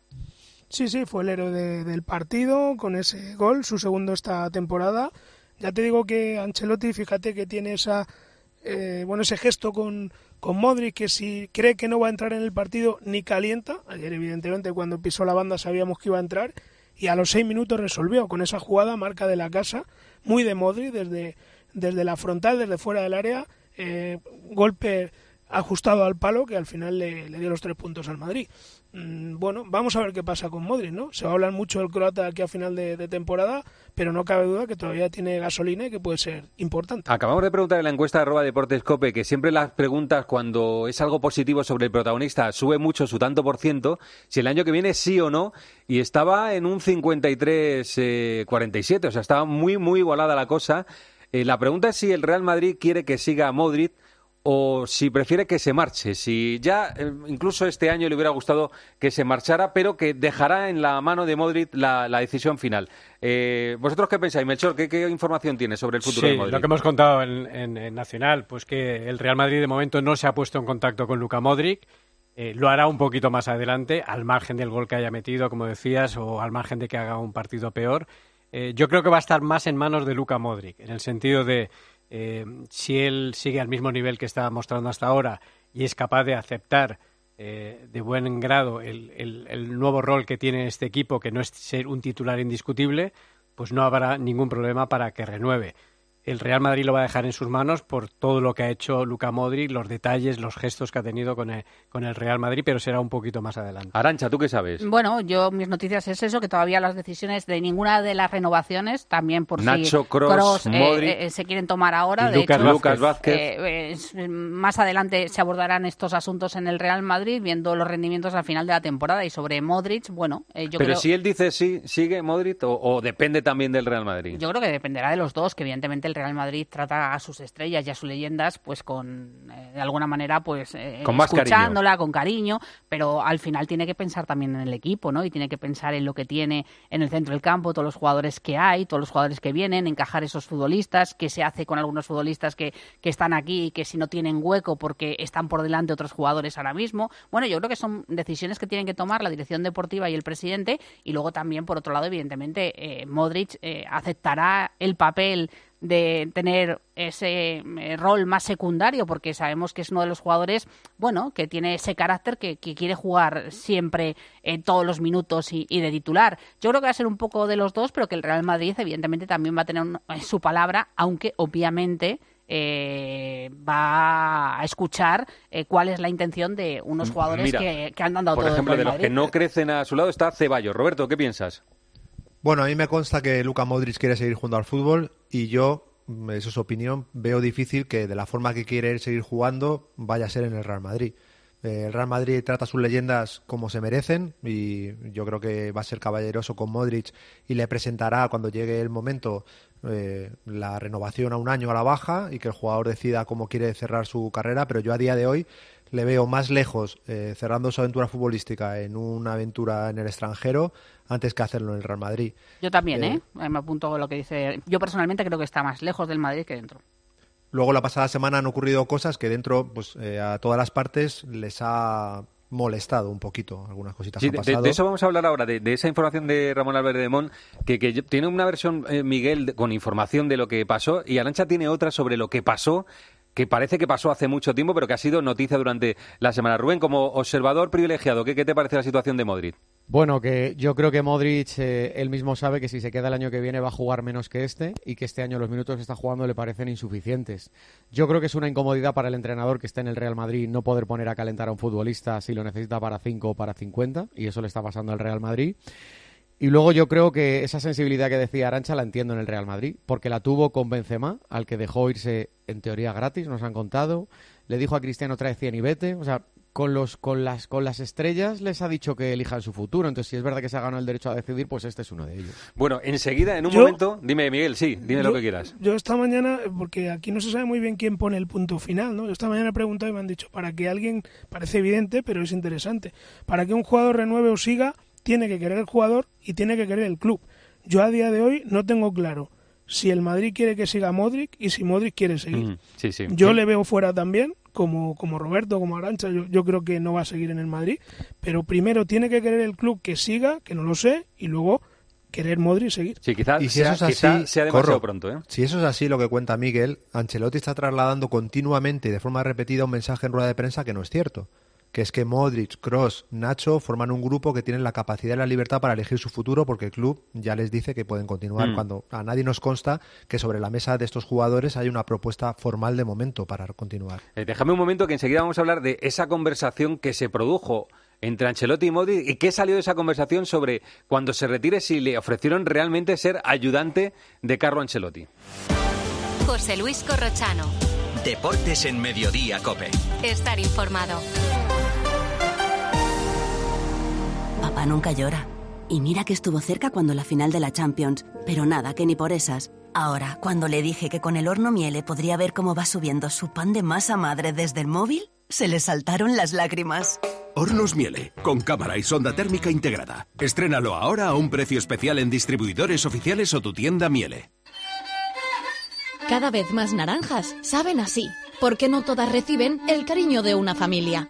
Sí, sí, fue el héroe de- del partido con ese gol, su segundo esta temporada. Ya te digo que Ancelotti, fíjate que tiene esa, eh, bueno, ese gesto con, con Modric, que si cree que no va a entrar en el partido ni calienta. Ayer, evidentemente, cuando pisó la banda sabíamos que iba a entrar y a los seis minutos resolvió con esa jugada, marca de la casa, muy de Modric, desde, desde la frontal, desde fuera del área, eh, golpe ajustado al palo que al final le, le dio los tres puntos al Madrid. Mm, Bueno, vamos a ver qué pasa con Modric, ¿no? Se va a hablar mucho del croata aquí a final de, temporada, pero no cabe duda que todavía tiene gasolina y que puede ser importante. Acabamos de preguntar en la encuesta de arroba Deportescope que siempre las preguntas cuando es algo positivo sobre el protagonista sube mucho su tanto por ciento, si el año que viene sí o no, y estaba en un 53-47, o sea, estaba muy, muy igualada la cosa. Eh, la pregunta es si el Real Madrid quiere que siga a Modric o si prefiere que se marche, si ya eh, incluso este año le hubiera gustado que se marchara, pero que dejará en la mano de Modric la, la decisión final. Eh, ¿Vosotros qué pensáis, Melchor? ¿Qué, qué información tiene sobre el futuro Sí, de Modric? lo que hemos contado en, en- en Nacional, pues que el Real Madrid de momento no se ha puesto en contacto con Luka Modric. Eh, lo hará un poquito más adelante, al margen del gol que haya metido, como decías, o al margen de que haga un partido peor. Eh, yo creo que va a estar más en manos de Luka Modric, en el sentido de eh, si él sigue al mismo nivel que está mostrando hasta ahora y es capaz de aceptar eh, de buen grado el, el- el nuevo rol que tiene este equipo, que no es ser un titular indiscutible, pues no habrá ningún problema para que renueve. El Real Madrid lo va a dejar en sus manos por todo lo que ha hecho Luka Modric, los detalles, los gestos que ha tenido con el, con el Real Madrid, pero será un poquito más adelante. Arancha, ¿tú qué sabes? Bueno, yo mis noticias es eso, que todavía las decisiones de ninguna de las renovaciones, también por Nacho, si Kroos, Kroos, eh, Modric eh, se quieren tomar ahora. de Lucas hecho, Vázquez. Lucas Vázquez. eh, más adelante se abordarán estos asuntos en el Real Madrid, viendo los rendimientos al final de la temporada. Y sobre Modric, bueno, eh, yo Pero creo... si él dice sí, ¿sigue Modric o, o depende también del Real Madrid? Yo creo que dependerá de los dos, que evidentemente el Real Madrid trata a sus estrellas y a sus leyendas, pues con, eh, de alguna manera, pues eh, Con más cariño. escuchándola, con cariño, pero al final tiene que pensar también en el equipo, ¿no? Y tiene que pensar en lo que tiene en el centro del campo, todos los jugadores que hay, todos los jugadores que vienen, encajar esos futbolistas, qué se hace con algunos futbolistas que, que están aquí y que si no tienen hueco porque están por delante otros jugadores ahora mismo. Bueno, yo creo que son decisiones que tienen que tomar la dirección deportiva y el presidente y luego también, por otro lado, evidentemente, eh, Modric eh, aceptará el papel de tener ese eh, rol más secundario, porque sabemos que es uno de los jugadores, bueno, que tiene ese carácter que, que quiere jugar siempre en todos los minutos y, y de titular. Yo creo que va a ser un poco de los dos, pero que el Real Madrid, evidentemente, también va a tener un- eh, su palabra, aunque obviamente eh, va a escuchar eh, cuál es la intención de unos jugadores Mira, que, que han dado Por todo ejemplo, de los que no crecen a su lado está Ceballos. Roberto, ¿qué piensas? Bueno, a mí me consta que Luka Modric quiere seguir jugando al fútbol y yo, eso es su opinión, veo difícil que de la forma que quiere seguir jugando vaya a ser en el Real Madrid. El Real Madrid trata sus leyendas como se merecen y yo creo que va a ser caballeroso con Modric y le presentará cuando llegue el momento eh, la renovación a un año a la baja y que el jugador decida cómo quiere cerrar su carrera, pero yo a día de hoy le veo más lejos eh, cerrando su aventura futbolística en una aventura en el extranjero antes que hacerlo en el Real Madrid. Yo también, Eh, ¿eh? Eh, Me apunto lo que dice. Yo personalmente creo que está más lejos del Madrid que dentro. Luego la pasada semana han ocurrido cosas que dentro, pues eh, a todas las partes les ha molestado un poquito. Algunas cositas Sí, han de- pasado. de eso vamos a hablar ahora, de, de esa información de Ramón Álvarez de Mon, que, que tiene una versión, eh, Miguel, con información de lo que pasó, y Arancha tiene otra sobre lo que pasó, que parece que pasó hace mucho tiempo, pero que ha sido noticia durante la semana. Rubén, como observador privilegiado, ¿qué, te parece la situación de Modric? Bueno, que yo creo que Modric eh, él mismo sabe que si se queda el año que viene va a jugar menos que este y que este año los minutos que está jugando le parecen insuficientes. Yo creo que es una incomodidad para el entrenador que está en el Real Madrid no poder poner a calentar a un futbolista si lo necesita para 5 o para 50 y eso le está pasando al Real Madrid. Y luego yo creo que esa sensibilidad que decía Arancha la entiendo en el Real Madrid, porque la tuvo con Benzema, al que dejó irse en teoría gratis, nos han contado. Le dijo a Cristiano trae 100 y vete. O sea, con, los, con, las, con las estrellas les ha dicho que elijan su futuro. Entonces, si es verdad que se ha ganado el derecho a decidir, pues este es uno de ellos. Bueno, enseguida, en un Yo- momento, dime, Miguel, sí, dime lo que quieras. Yo esta mañana, porque aquí no se sabe muy bien quién pone el punto final, ¿no? Yo esta mañana he preguntado y me han dicho, para que alguien, parece evidente, pero es interesante, para que un jugador renueve o siga, tiene que querer el jugador y tiene que querer el club. Yo a día de hoy no tengo claro si el Madrid quiere que siga Modric y si Modric quiere seguir. Mm, sí, sí. Yo le veo fuera también, como, como Roberto, como Arancha, yo, yo creo que no va a seguir en el Madrid, pero primero tiene que querer el club que siga, que no lo sé, y luego querer Modric seguir. Sí, quizás Y si sea, eso es quizá así, sea demasiado corro. pronto, ¿eh? Si eso es así, lo que cuenta Miguel, Ancelotti está trasladando continuamente y de forma repetida un mensaje en rueda de prensa que no es cierto. Que es que Modric, Cross, Nacho forman un grupo que tienen la capacidad y la libertad para elegir su futuro porque el club ya les dice que pueden continuar. Mm. Cuando a nadie nos consta que sobre la mesa de estos jugadores hay una propuesta formal de momento para continuar. Eh, déjame un momento que enseguida vamos a hablar de esa conversación que se produjo entre Ancelotti y Modric y qué salió de esa conversación sobre cuando se retire si le ofrecieron realmente ser ayudante de Carlo Ancelotti. José Luis Corrochano. Deportes en Mediodía, Cope. Estar informado. Papá nunca llora. Y mira que estuvo cerca cuando la final de la Champions, pero nada, que ni por esas. Ahora, cuando le dije que con el horno Miele podría ver cómo va subiendo su pan de masa madre desde el móvil, se le saltaron las lágrimas. Hornos Miele, con cámara y sonda térmica integrada. Estrénalo ahora a un precio especial en distribuidores oficiales o tu tienda Miele. Cada vez más naranjas saben así, porque no todas reciben el cariño de una familia.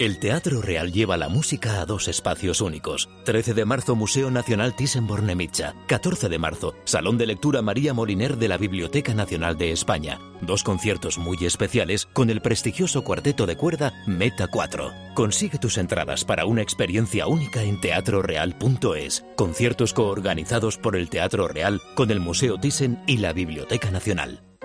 El Teatro Real lleva la música a dos espacios únicos. 13 de marzo, Museo Nacional Thyssen-Bornemisza. 14 de marzo, Salón de Lectura María Moliner de la Biblioteca Nacional de España. Dos conciertos muy especiales con el prestigioso cuarteto de cuerda Meta 4. Consigue tus entradas para una experiencia única en teatroreal.es. Conciertos coorganizados por el Teatro Real con el Museo Thyssen y la Biblioteca Nacional.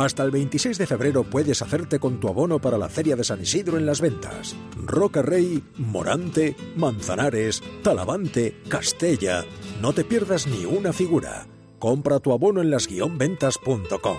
Hasta el 26 de febrero puedes hacerte con tu abono para la Feria de San Isidro en las ventas. Roca Rey, Morante, Manzanares, Talavante, Castella. No te pierdas ni una figura. Compra tu abono en las-ventas.com.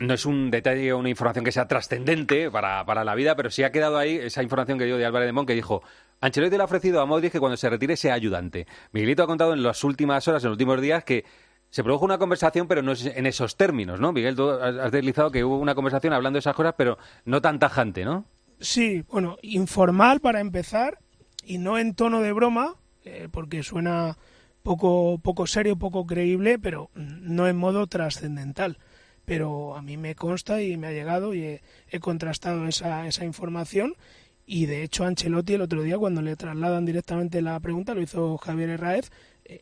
No es un detalle o una información que sea trascendente para, para, la vida, pero sí ha quedado ahí esa información que dio de Álvarez de Mon que dijo Ancelotti le ha ofrecido a Modric que cuando se retire sea ayudante. Miguelito ha contado en las últimas horas, en los últimos días, que se produjo una conversación, pero no es en esos términos, ¿no? Miguel, tú has deslizado que hubo una conversación hablando de esas cosas, pero no tan tajante, ¿no? Sí, bueno, informal para empezar y no en tono de broma, eh, porque suena poco, poco serio, poco creíble, pero no en modo trascendental. Pero a mí me consta y me ha llegado y he, contrastado esa, esa información y de hecho Ancelotti el otro día cuando le trasladan directamente la pregunta, lo hizo Javier Herraez,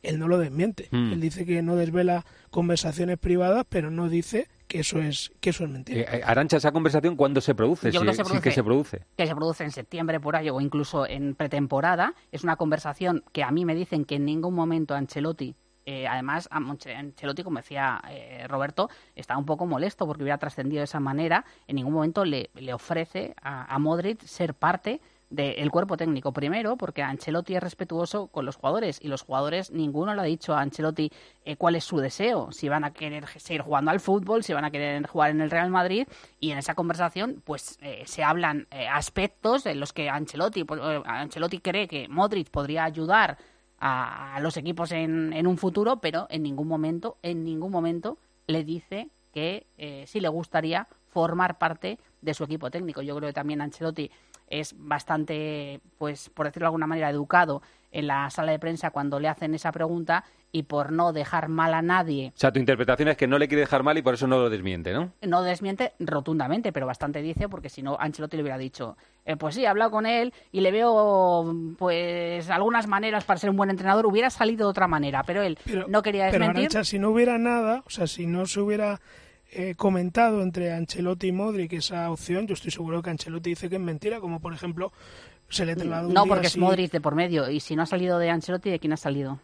él no lo desmiente. Mm. Él dice que no desvela conversaciones privadas, pero no dice que eso es que eso es mentira. Eh, Arancha, esa conversación, ¿cuándo se produce? Yo Si- creo que se si produce, que se produce. que se produce en septiembre por ahí o incluso en pretemporada. Es una conversación que a mí me dicen que en ningún momento Ancelotti, eh, además Ancelotti, como decía eh, Roberto, está un poco molesto porque hubiera trascendido de esa manera. En ningún momento le, le ofrece a, a Modric ser parte del cuerpo técnico. Primero, porque Ancelotti es respetuoso con los jugadores y los jugadores, ninguno le ha dicho a Ancelotti eh, cuál es su deseo, si van a querer seguir jugando al fútbol, si van a querer jugar en el Real Madrid. Y en esa conversación, pues eh, se hablan eh, aspectos en los que Ancelotti, pues, eh, Ancelotti cree que Modric podría ayudar a, a los equipos en, en un futuro, pero en ningún momento, en ningún momento le dice que eh, sí le gustaría formar parte de su equipo técnico. Yo creo que también Ancelotti es bastante, pues por decirlo de alguna manera, educado en la sala de prensa cuando le hacen esa pregunta y por no dejar mal a nadie, O sea, tu interpretación es que no le quiere dejar mal y por eso no lo desmiente, ¿no? no desmiente rotundamente, pero bastante dice, porque si no, Ancelotti le hubiera dicho, eh, pues sí, he hablado con él y le veo, pues, algunas maneras para ser un buen entrenador, hubiera salido de otra manera, pero él no quería Pero desmentir. Arantxa, si no hubiera nada, o sea, si no se hubiera eh, comentado entre Ancelotti y Modric esa opción, yo estoy seguro que Ancelotti dice que es mentira, como por ejemplo se le trasladó un No, día porque es Modric de por medio, y si no ha salido de Ancelotti, ¿de quién ha salido?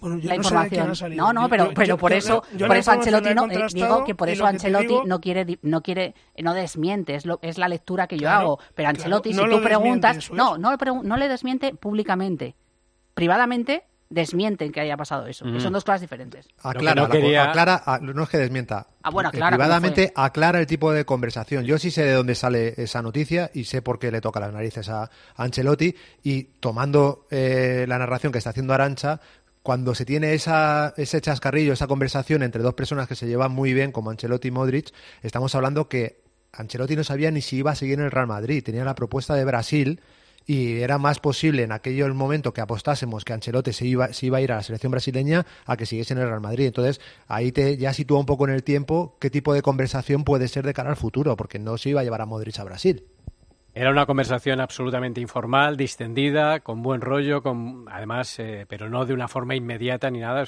Bueno, yo la no sé de quién información. No, no, pero, yo- pero yo- por eso, por eso Ancelotti no, eh, digo que por eso Ancelotti digo- no quiere, no quiere, no desmiente, es, lo, es la lectura que yo Claro, hago. Pero Ancelotti, claro, no si tú preguntas, eso no, no, no le desmiente públicamente, privadamente desmienten que haya pasado eso. que Ujú. son dos cosas diferentes. Aclara, no la- quería- aclara- a- no es que desmienta. Ah, bueno, aclara cómo Privadamente aclara el tipo de conversación. Yo sí sé de dónde sale esa noticia y sé por qué le toca las narices a Ancelotti. Y tomando eh, la narración que está haciendo Arancha, cuando se tiene esa, ese chascarrillo, esa conversación entre dos personas que se llevan muy bien, como Ancelotti y Modric, estamos hablando que Ancelotti no sabía ni si iba a seguir en el Real Madrid. Tenía la propuesta de Brasil y era más posible en aquel momento que apostásemos que Ancelotti se iba, se iba a ir a la selección brasileña a que siguiese en el Real Madrid. Entonces, ahí te ya sitúa un poco en el tiempo qué tipo de conversación puede ser de cara al futuro, porque no se iba a llevar a Modric a Brasil. Era una conversación absolutamente informal, distendida, con buen rollo, con además, eh, pero no de una forma inmediata ni nada.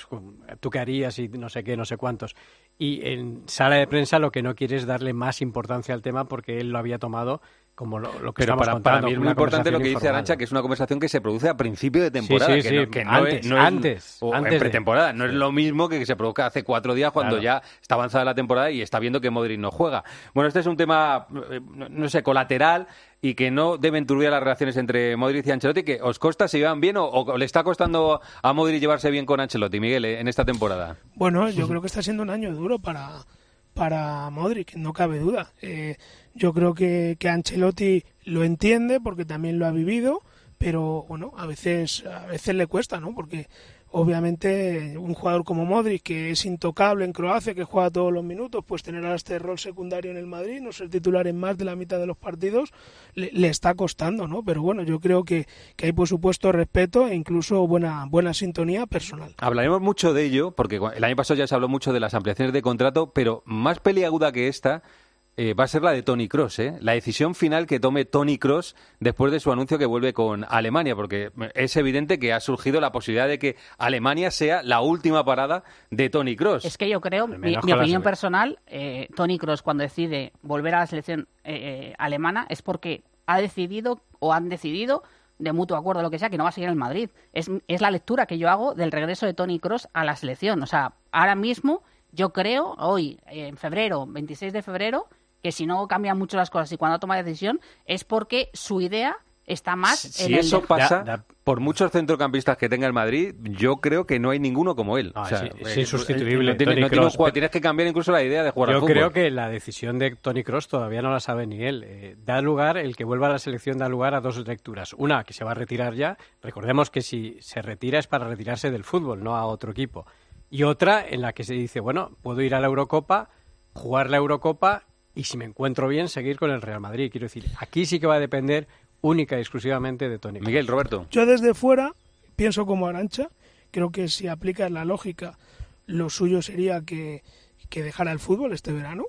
Tú qué harías y no sé qué, no sé cuántos. Y en sala de prensa lo que no quiere es darle más importancia al tema porque él lo había tomado como lo, lo que Pero para, para mí es muy importante lo que dice. Arancha, que es una conversación que se produce a principio de temporada. Sí, sí, que sí, no, que no antes, es, no es- antes, o antes en de- pretemporada. No es lo mismo que se produzca hace cuatro días cuando Claro. ya está avanzada la temporada y está viendo que Modric no juega. Bueno, este es un tema, eh, no, sé, colateral y que no deben turbiar las relaciones entre Modric y Ancelotti, que os costa, se llevan bien o, o le está costando a Modric llevarse bien con Ancelotti, Miguel, en esta temporada. Bueno, yo creo que está siendo un año duro para, para Modric, no cabe duda. Eh, yo creo que, que Ancelotti lo entiende porque también lo ha vivido, pero bueno, a veces, a veces le cuesta, ¿no? Porque obviamente un jugador como Modric, que es intocable en Croacia, que juega todos los minutos, pues tener ahora este rol secundario en el Madrid, no ser titular en más de la mitad de los partidos, le, le está costando, ¿no? Pero bueno, yo creo que, que hay por supuesto respeto e incluso buena, buena sintonía personal. Hablaremos mucho de ello, porque el año pasado ya se habló mucho de las ampliaciones de contrato, pero más peliaguda que esta eh, va a ser la de Tony Cross, ¿eh? la decisión final que tome Tony Cross después de su anuncio que vuelve con Alemania, porque es evidente que ha surgido la posibilidad de que Alemania sea la última parada de Tony Cross. Es que yo creo, mi, opinión personal, eh, Tony Cross cuando decide volver a la selección eh, eh, alemana es porque ha decidido o han decidido de mutuo acuerdo lo que sea que no va a seguir en el Madrid. Es, es la lectura que yo hago del regreso de Tony Cross a la selección. O sea, ahora mismo yo creo, hoy, eh, en febrero, 26 de febrero, que si no cambian mucho las cosas y cuando toma decisión es porque su idea está más Si en el eso de- pasa, por muchos centrocampistas que tenga el Madrid, yo creo que no hay ninguno como él. O sea, es- es insustituible, no tiene- Toni no tiene un Kroos. jugador- tienes que cambiar incluso la idea de jugar al Yo fútbol. creo que la decisión de Tony Cross todavía no la sabe ni él. Eh, da lugar, el que vuelva a la selección da lugar a dos lecturas. Una, que se va a retirar ya. Recordemos que si se retira es para retirarse del fútbol, no a otro equipo. Y otra en la que se dice, bueno, puedo ir a la Eurocopa, jugar la Eurocopa y si me encuentro bien, seguir con el Real Madrid. Quiero decir, aquí sí que va a depender única y exclusivamente de Tony. Miguel, Roberto. Yo desde fuera pienso como Arancha, creo que si aplicas la lógica, lo suyo sería que, que dejara el fútbol este verano.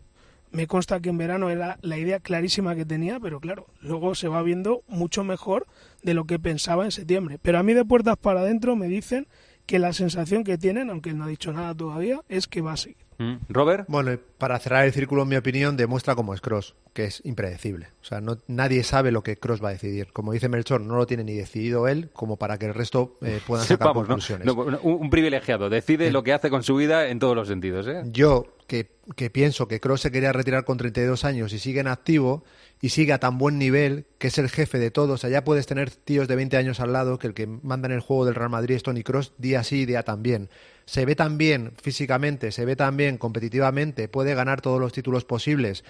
Me consta que en verano era la idea clarísima que tenía, pero claro, luego se va viendo mucho mejor de lo que pensaba en septiembre. Pero a mí de puertas para adentro me dicen que la sensación que tienen, aunque él no ha dicho nada todavía, es que va a seguir. Mm. Robert. Bueno, y para cerrar el círculo, en mi opinión, demuestra cómo es Cross, que es impredecible. O sea, no, nadie sabe lo que Cross va a decidir. Como dice Melchor, no lo tiene ni decidido él, como para que el resto eh, puedan sacar conclusiones. No, un, un privilegiado, decide lo que hace con su vida en todos los sentidos. ¿eh? Yo, que, que pienso que Cross se quería retirar con 32 años y sigue en activo y sigue a tan buen nivel, que es el jefe de todos. O sea, ya puedes tener tíos de 20 años al lado, que el que manda en el juego del Real Madrid es Tony Cross, día sí, día también. Se ve tan bien físicamente, se ve tan bien competitivamente, puede ganar todos los títulos posibles.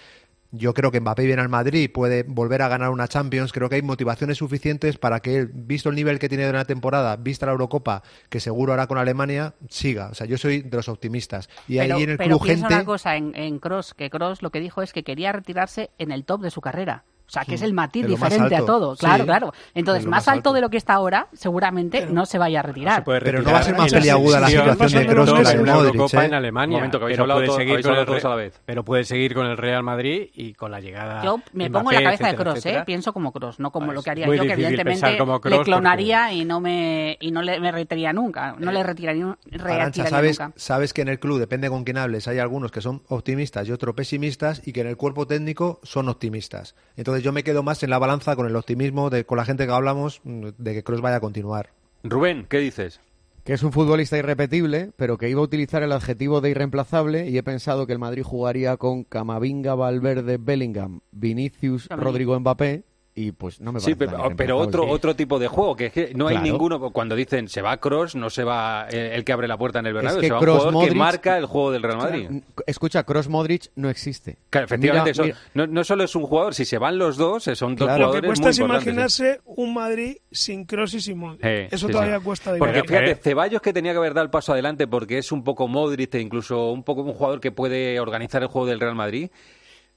Yo creo que Mbappé viene al Madrid, puede volver a ganar una Champions. Creo que hay motivaciones suficientes para que él, visto el nivel que tiene de la temporada, vista la Eurocopa, que seguro hará con Alemania, siga. O sea, yo soy de los optimistas. Y pero, ahí en el pero club piensa gente. una cosa en, en Cross, que Cross lo que dijo es que quería retirarse en el top de su carrera. O sea, que es el matiz diferente a todo. Claro, Sí. claro. Entonces, más, más alto de lo que está ahora, seguramente no se vaya a retirar. Pero no va a ser más peliaguda la situación de Kroos que la de una Modric, Eurocopa ¿eh? en Alemania. Momento, que habéis pero hablado puede seguir con el todos a la vez. Pero puede seguir con el Real Madrid y con la llegada. Yo me pongo en la cabeza de Kroos, ¿eh? pienso como Kroos, no como lo que haría yo, que evidentemente le clonaría y no me y no le me retiraría nunca, no le retiraría, nunca. sabes que en el club, depende con quién hables, hay algunos que son optimistas y otros pesimistas y que en el cuerpo técnico son optimistas. Entonces yo me quedo más en la balanza con el optimismo de con la gente que hablamos mm, de que Kroos vaya a continuar. Rubén, ¿qué dices? que es un futbolista irrepetible, pero que iba a utilizar el adjetivo de irreemplazable y he pensado que el Madrid jugaría con Camavinga, Valverde, Bellingham, Vinicius. Rodrigo Mbappé y pues no me Sí, parece pero, tan pero otro otro tipo de juego, que es que no hay Claro. ninguno. Cuando dicen se va Cross, no se va eh, el que abre la puerta en el Bernabéu, que se va un Kroos, jugador que marca el juego del Real Madrid. Escucha, Cross Modric no existe. Claro, efectivamente, Mira, eso- mira- No, no solo es un jugador, si se van los dos, eh, son dos Lo que jugadores cuesta muy es importantes. ¿eh? imaginarse un Madrid sin Kroos y sin Modric. Eh, Eso sí, todavía sí. cuesta de Porque ver. fíjate, Ceballos que tenía que haber dado el paso adelante porque es un poco Modric e incluso un poco un jugador que puede organizar el juego del Real Madrid.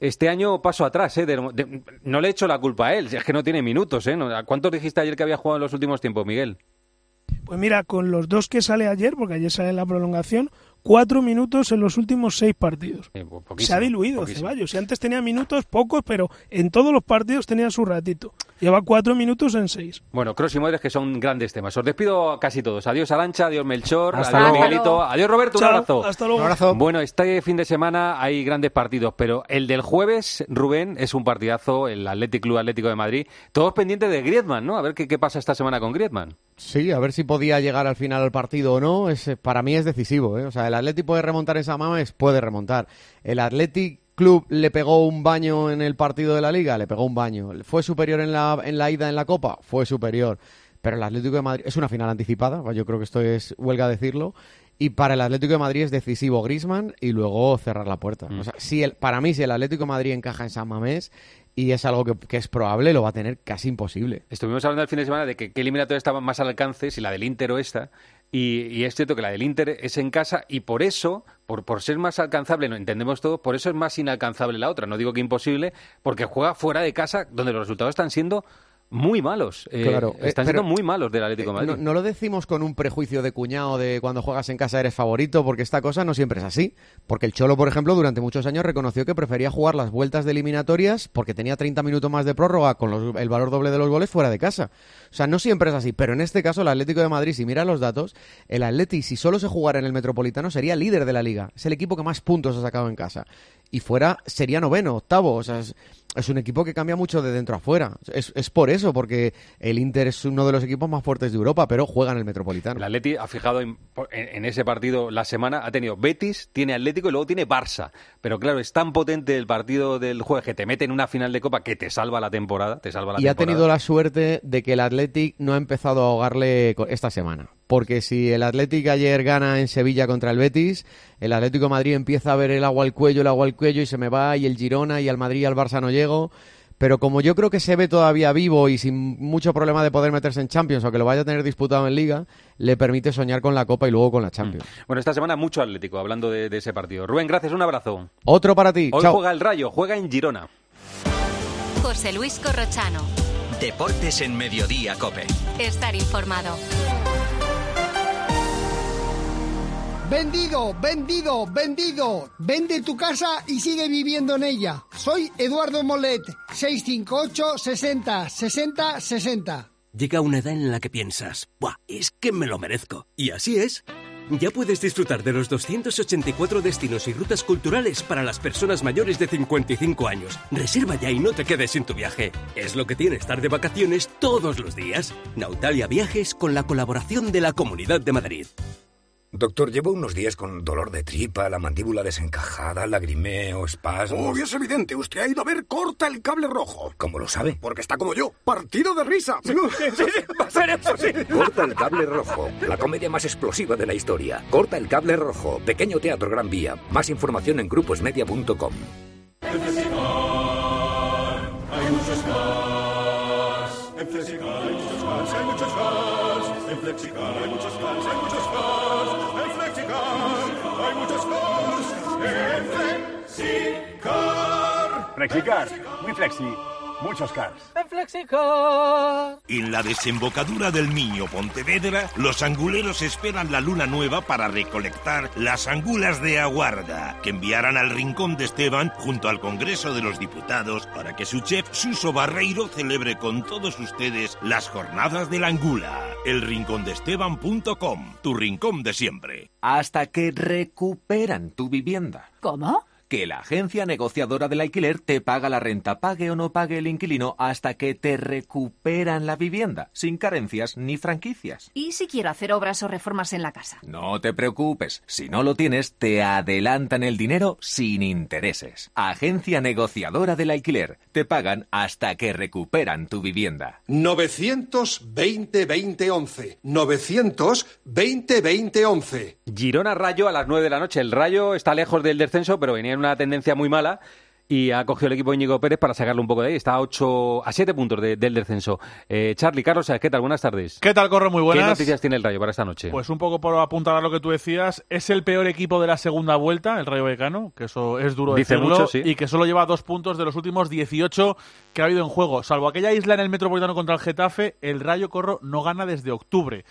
Este año paso atrás, ¿eh? De- no le echo la culpa a él, es que no tiene minutos, ¿eh? ¿Cuántos dijiste ayer que había jugado en los últimos tiempos, Miguel? Pues mira, con los dos que sale ayer, porque ayer sale la prolongación, cuatro minutos en los últimos seis partidos. Eh, Se ha diluido poquísimo. Ceballos. Si antes tenía minutos, pocos, pero en todos los partidos tenía su ratito. Lleva cuatro minutos en seis. Bueno, Cross y Modric que son grandes temas. Os despido a casi todos. Adiós Arancha, adiós Melchor, Hasta adiós luego. Miguelito, adiós Roberto, un abrazo. hasta luego. Un abrazo. Bueno, este fin de semana hay grandes partidos, pero el del jueves, Rubén, es un partidazo, el Athletic Club Atlético de Madrid. Todos pendientes de Griezmann, ¿no? A ver qué, qué pasa esta semana con Griezmann. Sí, a ver si podía llegar al final al partido o no. Es, eh, para mí es decisivo. ¿eh? O sea, el Athletic puede remontar esa mames, puede remontar. El Athletic Club le pegó un baño en el partido de la Liga, le pegó un baño. ¿Fue superior en la, en la ida en la Copa? Fue superior. Pero el Atlético de Madrid es una final anticipada, yo creo que esto es huelga decirlo. Y para el Atlético de Madrid es decisivo Grisman y luego cerrar la puerta. O sea, si el, para mí, si el Atlético de Madrid encaja en San Mamés y es algo que, que es probable, lo va a tener casi imposible. Estuvimos hablando el fin de semana de que qué eliminatoria estaba más al alcance, si la del Inter o esta, y, y es cierto que la del Inter es en casa y por eso, por, por ser más alcanzable, no entendemos todo, por eso es más inalcanzable la otra. No digo que imposible, porque juega fuera de casa, donde los resultados están siendo muy malos. Eh, Claro, eh, están siendo muy malos del Atlético de Madrid. No, no lo decimos con un prejuicio de cuñado de cuando juegas en casa eres favorito, porque esta cosa no siempre es así. Porque el Cholo, por ejemplo, durante muchos años reconoció que prefería jugar las vueltas de eliminatorias porque tenía 30 minutos más de prórroga con los- el valor doble de los goles fuera de casa. O sea, no siempre es así, pero en este caso el Atlético de Madrid, si mira los datos, el Atleti, si solo se jugara en el Metropolitano, sería líder de la liga. Es el equipo que más puntos ha sacado en casa. Y fuera sería noveno, octavo. O sea, es, es un equipo que cambia mucho de dentro a fuera. Es, es por eso, porque el Inter es uno de los equipos más fuertes de Europa, pero juega en el Metropolitano. El Atleti ha fijado en, ese partido la semana, ha tenido Betis, tiene Atlético y luego tiene Barça. Pero claro, es tan potente el partido del jueves que te mete en una final de Copa que te salva la temporada, te salva la Y ha tenido la suerte de que el Athletic no ha empezado a ahogarle esta semana. Porque si el Athletic ayer gana en Sevilla contra el Betis, el Atlético de Madrid empieza a ver el agua al cuello, el agua al cuello y se me va, y el Girona y al Madrid y al Barça no llego. Pero como yo creo que se ve todavía vivo y sin mucho problema de poder meterse en Champions, o que lo vaya a tener disputado en Liga, le permite soñar con la Copa y luego con la Champions. Bueno, esta semana mucho Atlético, hablando de, de ese partido. Rubén, gracias, un abrazo. Otro para ti. Hoy Chao. juega el Rayo, juega en Girona. José Luis Corrochano. Deportes en Mediodía, Cope. Estar informado. Vendido, vendido, vendido. Vende tu casa y sigue viviendo en ella. Soy Eduardo Molet, 658 60 60 60. Llega una edad en la que piensas, ¡buah! Es que me lo merezco. Y así es. Ya puedes disfrutar de los 284 destinos y rutas culturales para las personas mayores de 55 años. Reserva ya y no te quedes sin tu viaje. Es lo que tiene estar de vacaciones todos los días. Nautalia Viajes con la colaboración de la Comunidad de Madrid. Doctor, llevo unos días con dolor de tripa, la mandíbula desencajada, lagrimeo, espasmos. Obvio es evidente, usted ha ido a ver Corta el Cable Rojo. ¿Cómo lo sabe? Porque está como yo, partido de risa. Sí, sí, sí, va a ser eso, sí. Corta el cable rojo, la comedia más explosiva de la historia. Corta el cable rojo, pequeño teatro Gran Vía. Más información en gruposmedia.com. Hay muchos más. En Flexicar hay muchos más, hay muchos más. En Flexicar hay muchos más, hay muchos más. Flexicar. Muy flexi, muchos cars. En Flexicar. En la desembocadura del Miño Pontevedra, los anguleros esperan la luna nueva para recolectar las angulas de aguarda, que enviarán al rincón de Esteban junto al Congreso de los Diputados para que su chef Suso Barreiro celebre con todos ustedes las jornadas de la angula. Elrincondeesteban.com, tu rincón de siempre. Hasta que recuperan tu vivienda. ¿Cómo? Que la agencia negociadora del alquiler te paga la renta, pague o no pague el inquilino, hasta que te recuperan la vivienda, sin carencias ni franquicias. ¿Y si quiero hacer obras o reformas en la casa? No te preocupes, si no lo tienes, te adelantan el dinero sin intereses. Agencia negociadora del alquiler, te pagan hasta que recuperan tu vivienda. 920 2011. 920 2011. Girona Rayo a las 9 de la noche. El Rayo está lejos del descenso, pero venía en una tendencia muy mala. y ha cogido el equipo de Íñigo Pérez para sacarlo un poco de ahí. Está a, 8, a 7 puntos de- del descenso. Eh, Charlie, Carlos, ¿qué tal? Buenas tardes. ¿Qué tal, Corro? Muy buenas. ¿Qué noticias tiene el Rayo para esta noche? Pues un poco por apuntar a lo que tú decías, es el peor equipo de la segunda vuelta, el Rayo Vallecano, que eso es duro Dice decirlo, mucho, sí. y que solo lleva dos puntos de los últimos 18 que ha habido en juego. Salvo aquella isla en el Metropolitano contra el Getafe, el Rayo Corro no gana desde octubre.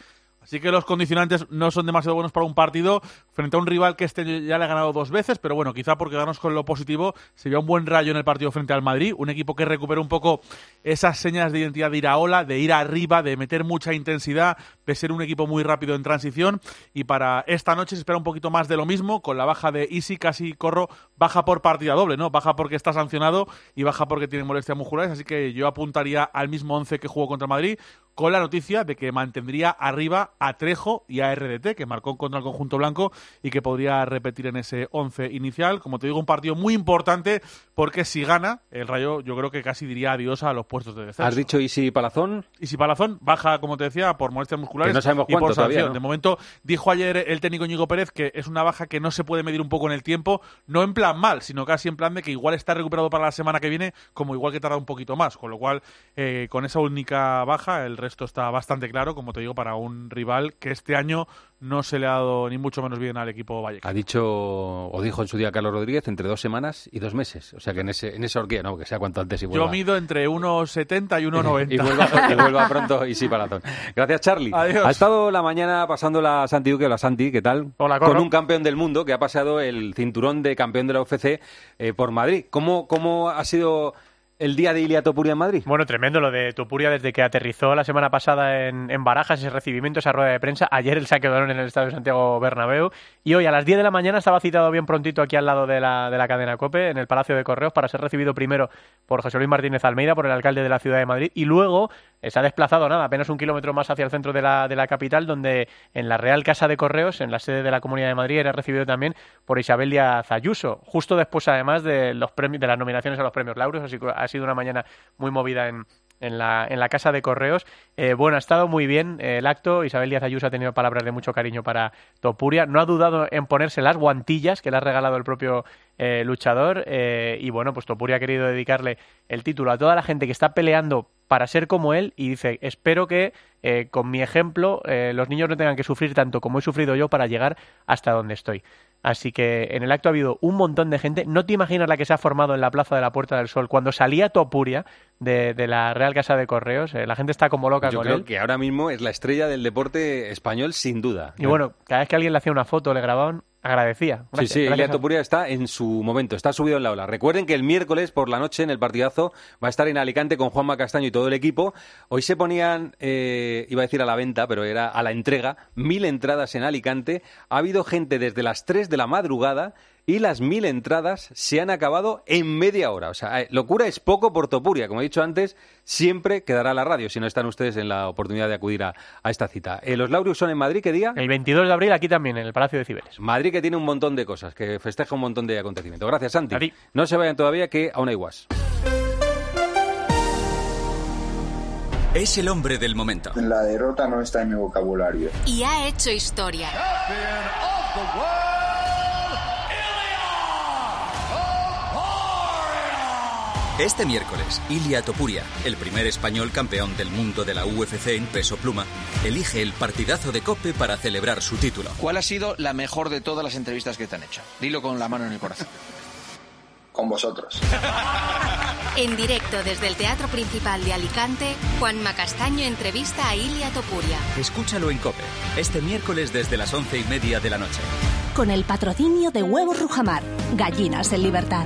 Así que los condicionantes no son demasiado buenos para un partido frente a un rival que este ya le ha ganado dos veces, pero bueno, quizá porque quedarnos con lo positivo, se vio un buen rayo en el partido frente al Madrid, un equipo que recupera un poco esas señas de identidad de Iraola, de ir arriba, de meter mucha intensidad, de ser un equipo muy rápido en transición y para esta noche se espera un poquito más de lo mismo, con la baja de Isi, casi corro, baja por partida doble, ¿no? Baja porque está sancionado y baja porque tiene molestias musculares, así que yo apuntaría al mismo 11 que jugó contra Madrid, con la noticia de que mantendría arriba a Trejo y a RDT, que marcó contra el conjunto blanco y que podría repetir en ese 11 inicial. Como te digo, un partido muy importante porque si gana, el Rayo yo creo que casi diría adiós a los puestos de descenso. ¿Has dicho Isi Palazón? Isi Palazón baja, como te decía, por molestias musculares Que no sabemos y por cuánto todavía, sanción. ¿no? De momento, dijo ayer el técnico Ñigo Pérez que es una baja que no se puede medir un poco en el tiempo, no en plan mal, sino casi en plan de que igual está recuperado para la semana que viene, como igual que tarda un poquito más. Con lo cual, eh, con esa única baja, el resto está bastante claro, como te digo, para un rival que este año no se le ha dado ni mucho menos bien al equipo Vallecano. Ha dicho, o dijo en su día Carlos Rodríguez, entre dos semanas y dos meses. O sea que en, ese, en esa horquilla, no, que sea cuanto antes y vuelva. Yo mido entre 1,70 y *laughs* 1,90. y, vuelva, y vuelva pronto y sí Palazón. Gracias, Charlie. Adiós. Ha estado la mañana pasando la Santi Duque, la Santi, ¿qué tal? Hola, Con un campeón del mundo que ha pasado el cinturón de campeón de la UFC eh, por Madrid. ¿Cómo, ¿Cómo ha sido el día de Ilia Topuria en Madrid? Bueno, tremendo lo de Tupuria desde que aterrizó la semana pasada en, Barajas, ese recibimiento, esa rueda de prensa. Ayer el saque de balón en el Estadio Santiago Bernabéu. Y hoy a las 10 de la mañana estaba citado bien prontito aquí al lado de la, de la cadena COPE, en el Palacio de Correos, para ser recibido primero por José Luis Martínez Almeida, por el alcalde de la ciudad de Madrid. Y luego se ha desplazado, nada, apenas un kilómetro más hacia el centro de la, de la capital, donde en la Real Casa de Correos, en la sede de la Comunidad de Madrid, era recibido también por Isabel Díaz Ayuso, justo después además de los premios, de las nominaciones a los premios Laureus, así que ha sido una mañana muy movida en, en la, en la casa de correos. Eh, bueno, ha estado muy bien eh, el acto. Isabel Díaz Ayuso ha tenido palabras de mucho cariño para Topuria. No ha dudado en ponerse las guantillas que le ha regalado el propio eh, luchador. y bueno, pues Topuria ha querido dedicarle el título a toda la gente que está peleando para ser como él y dice, espero que con mi ejemplo los niños no tengan que sufrir tanto como he sufrido yo para llegar hasta donde estoy. Así que en el acto ha habido un montón de gente. No te imaginas la que se ha formado en la Plaza de la Puerta del Sol cuando salía Topuria de, de la Real Casa de Correos. eh, la gente está como loca Yo con creo él. que ahora mismo es la estrella del deporte español, sin duda. Y bueno, cada vez que alguien le hacía una foto, le grababan, agradecía. Gracias, sí, sí, Ilia Topuria está en su momento, está subido en la ola. Recuerden que el miércoles por la noche en el partidazo va a estar en Alicante con Juanma Castaño y todo el equipo. Hoy se ponían, eh, iba a decir a la venta, pero era a la entrega, mil entradas en Alicante. Ha habido gente desde las 3 de la madrugada y las mil entradas se han acabado en media hora. O sea, eh, locura es poco por Topuria. Como he dicho antes, siempre quedará la radio si no están ustedes en la oportunidad de acudir a, a esta cita. Eh, ¿Los Laureus son en Madrid qué día? El 22 de abril aquí también, en el Palacio de Cibeles. Madrid que tiene un montón de cosas, que festeja un montón de acontecimientos. Gracias, Santi. No se vayan todavía, que aún hay guas. Es el hombre del momento. La derrota no está en mi vocabulario. Y ha hecho historia. Este miércoles, Ilia Topuria, el primer español campeón del mundo de la UFC en peso pluma, elige el partidazo de Cope para celebrar su título. ¿Cuál ha sido la mejor de todas las entrevistas que te han hecho? Dilo con la mano en el corazón. *laughs* Con vosotros. En directo desde el Teatro Principal de Alicante, Juanma Castaño entrevista a Ilia Topuria. Escúchalo en Cope, este miércoles desde las once y media de la noche. Con el patrocinio de Huevos Rujamar, gallinas en libertad.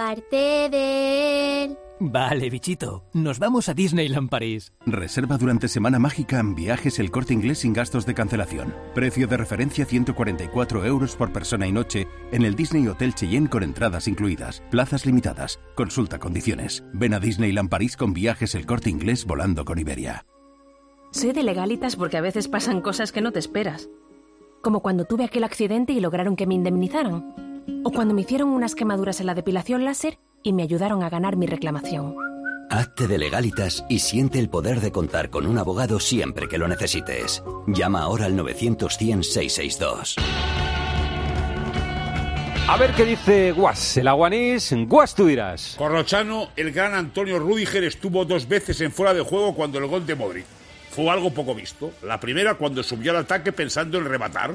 parte de él. Vale, bichito. Nos vamos a Disneyland París. Reserva durante Semana Mágica en viajes el corte inglés sin gastos de cancelación. Precio de referencia 144 euros por persona y noche en el Disney Hotel Cheyenne con entradas incluidas. Plazas limitadas. Consulta condiciones. Ven a Disneyland París con viajes el corte inglés volando con Iberia. Soy de legalitas porque a veces pasan cosas que no te esperas. Como cuando tuve aquel accidente y lograron que me indemnizaran. O cuando me hicieron unas quemaduras en la depilación láser y me ayudaron a ganar mi reclamación. Hazte de legalitas y siente el poder de contar con un abogado siempre que lo necesites. Llama ahora al 900-100-662. A ver qué dice Guas, el aguanís. Guas, tú dirás. Corrochano, el gran Antonio Rudiger estuvo dos veces en fuera de juego cuando el gol de Modric. Fue algo poco visto. La primera cuando subió al ataque pensando en rematar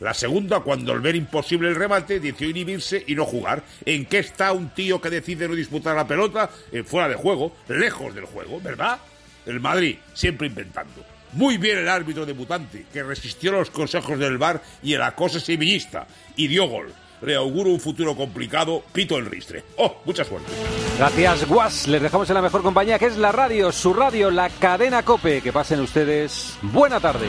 la segunda, cuando al ver imposible el remate, decidió inhibirse y no jugar. ¿En qué está un tío que decide no disputar la pelota? En fuera de juego, lejos del juego, ¿verdad? El Madrid, siempre inventando. Muy bien el árbitro debutante, que resistió los consejos del VAR y el acoso sevillista, y dio gol. Le auguro un futuro complicado, pito el ristre. ¡Oh, mucha suerte! Gracias, Guas. Les dejamos en la mejor compañía, que es la radio, su radio, la cadena COPE. Que pasen ustedes. Buena tarde.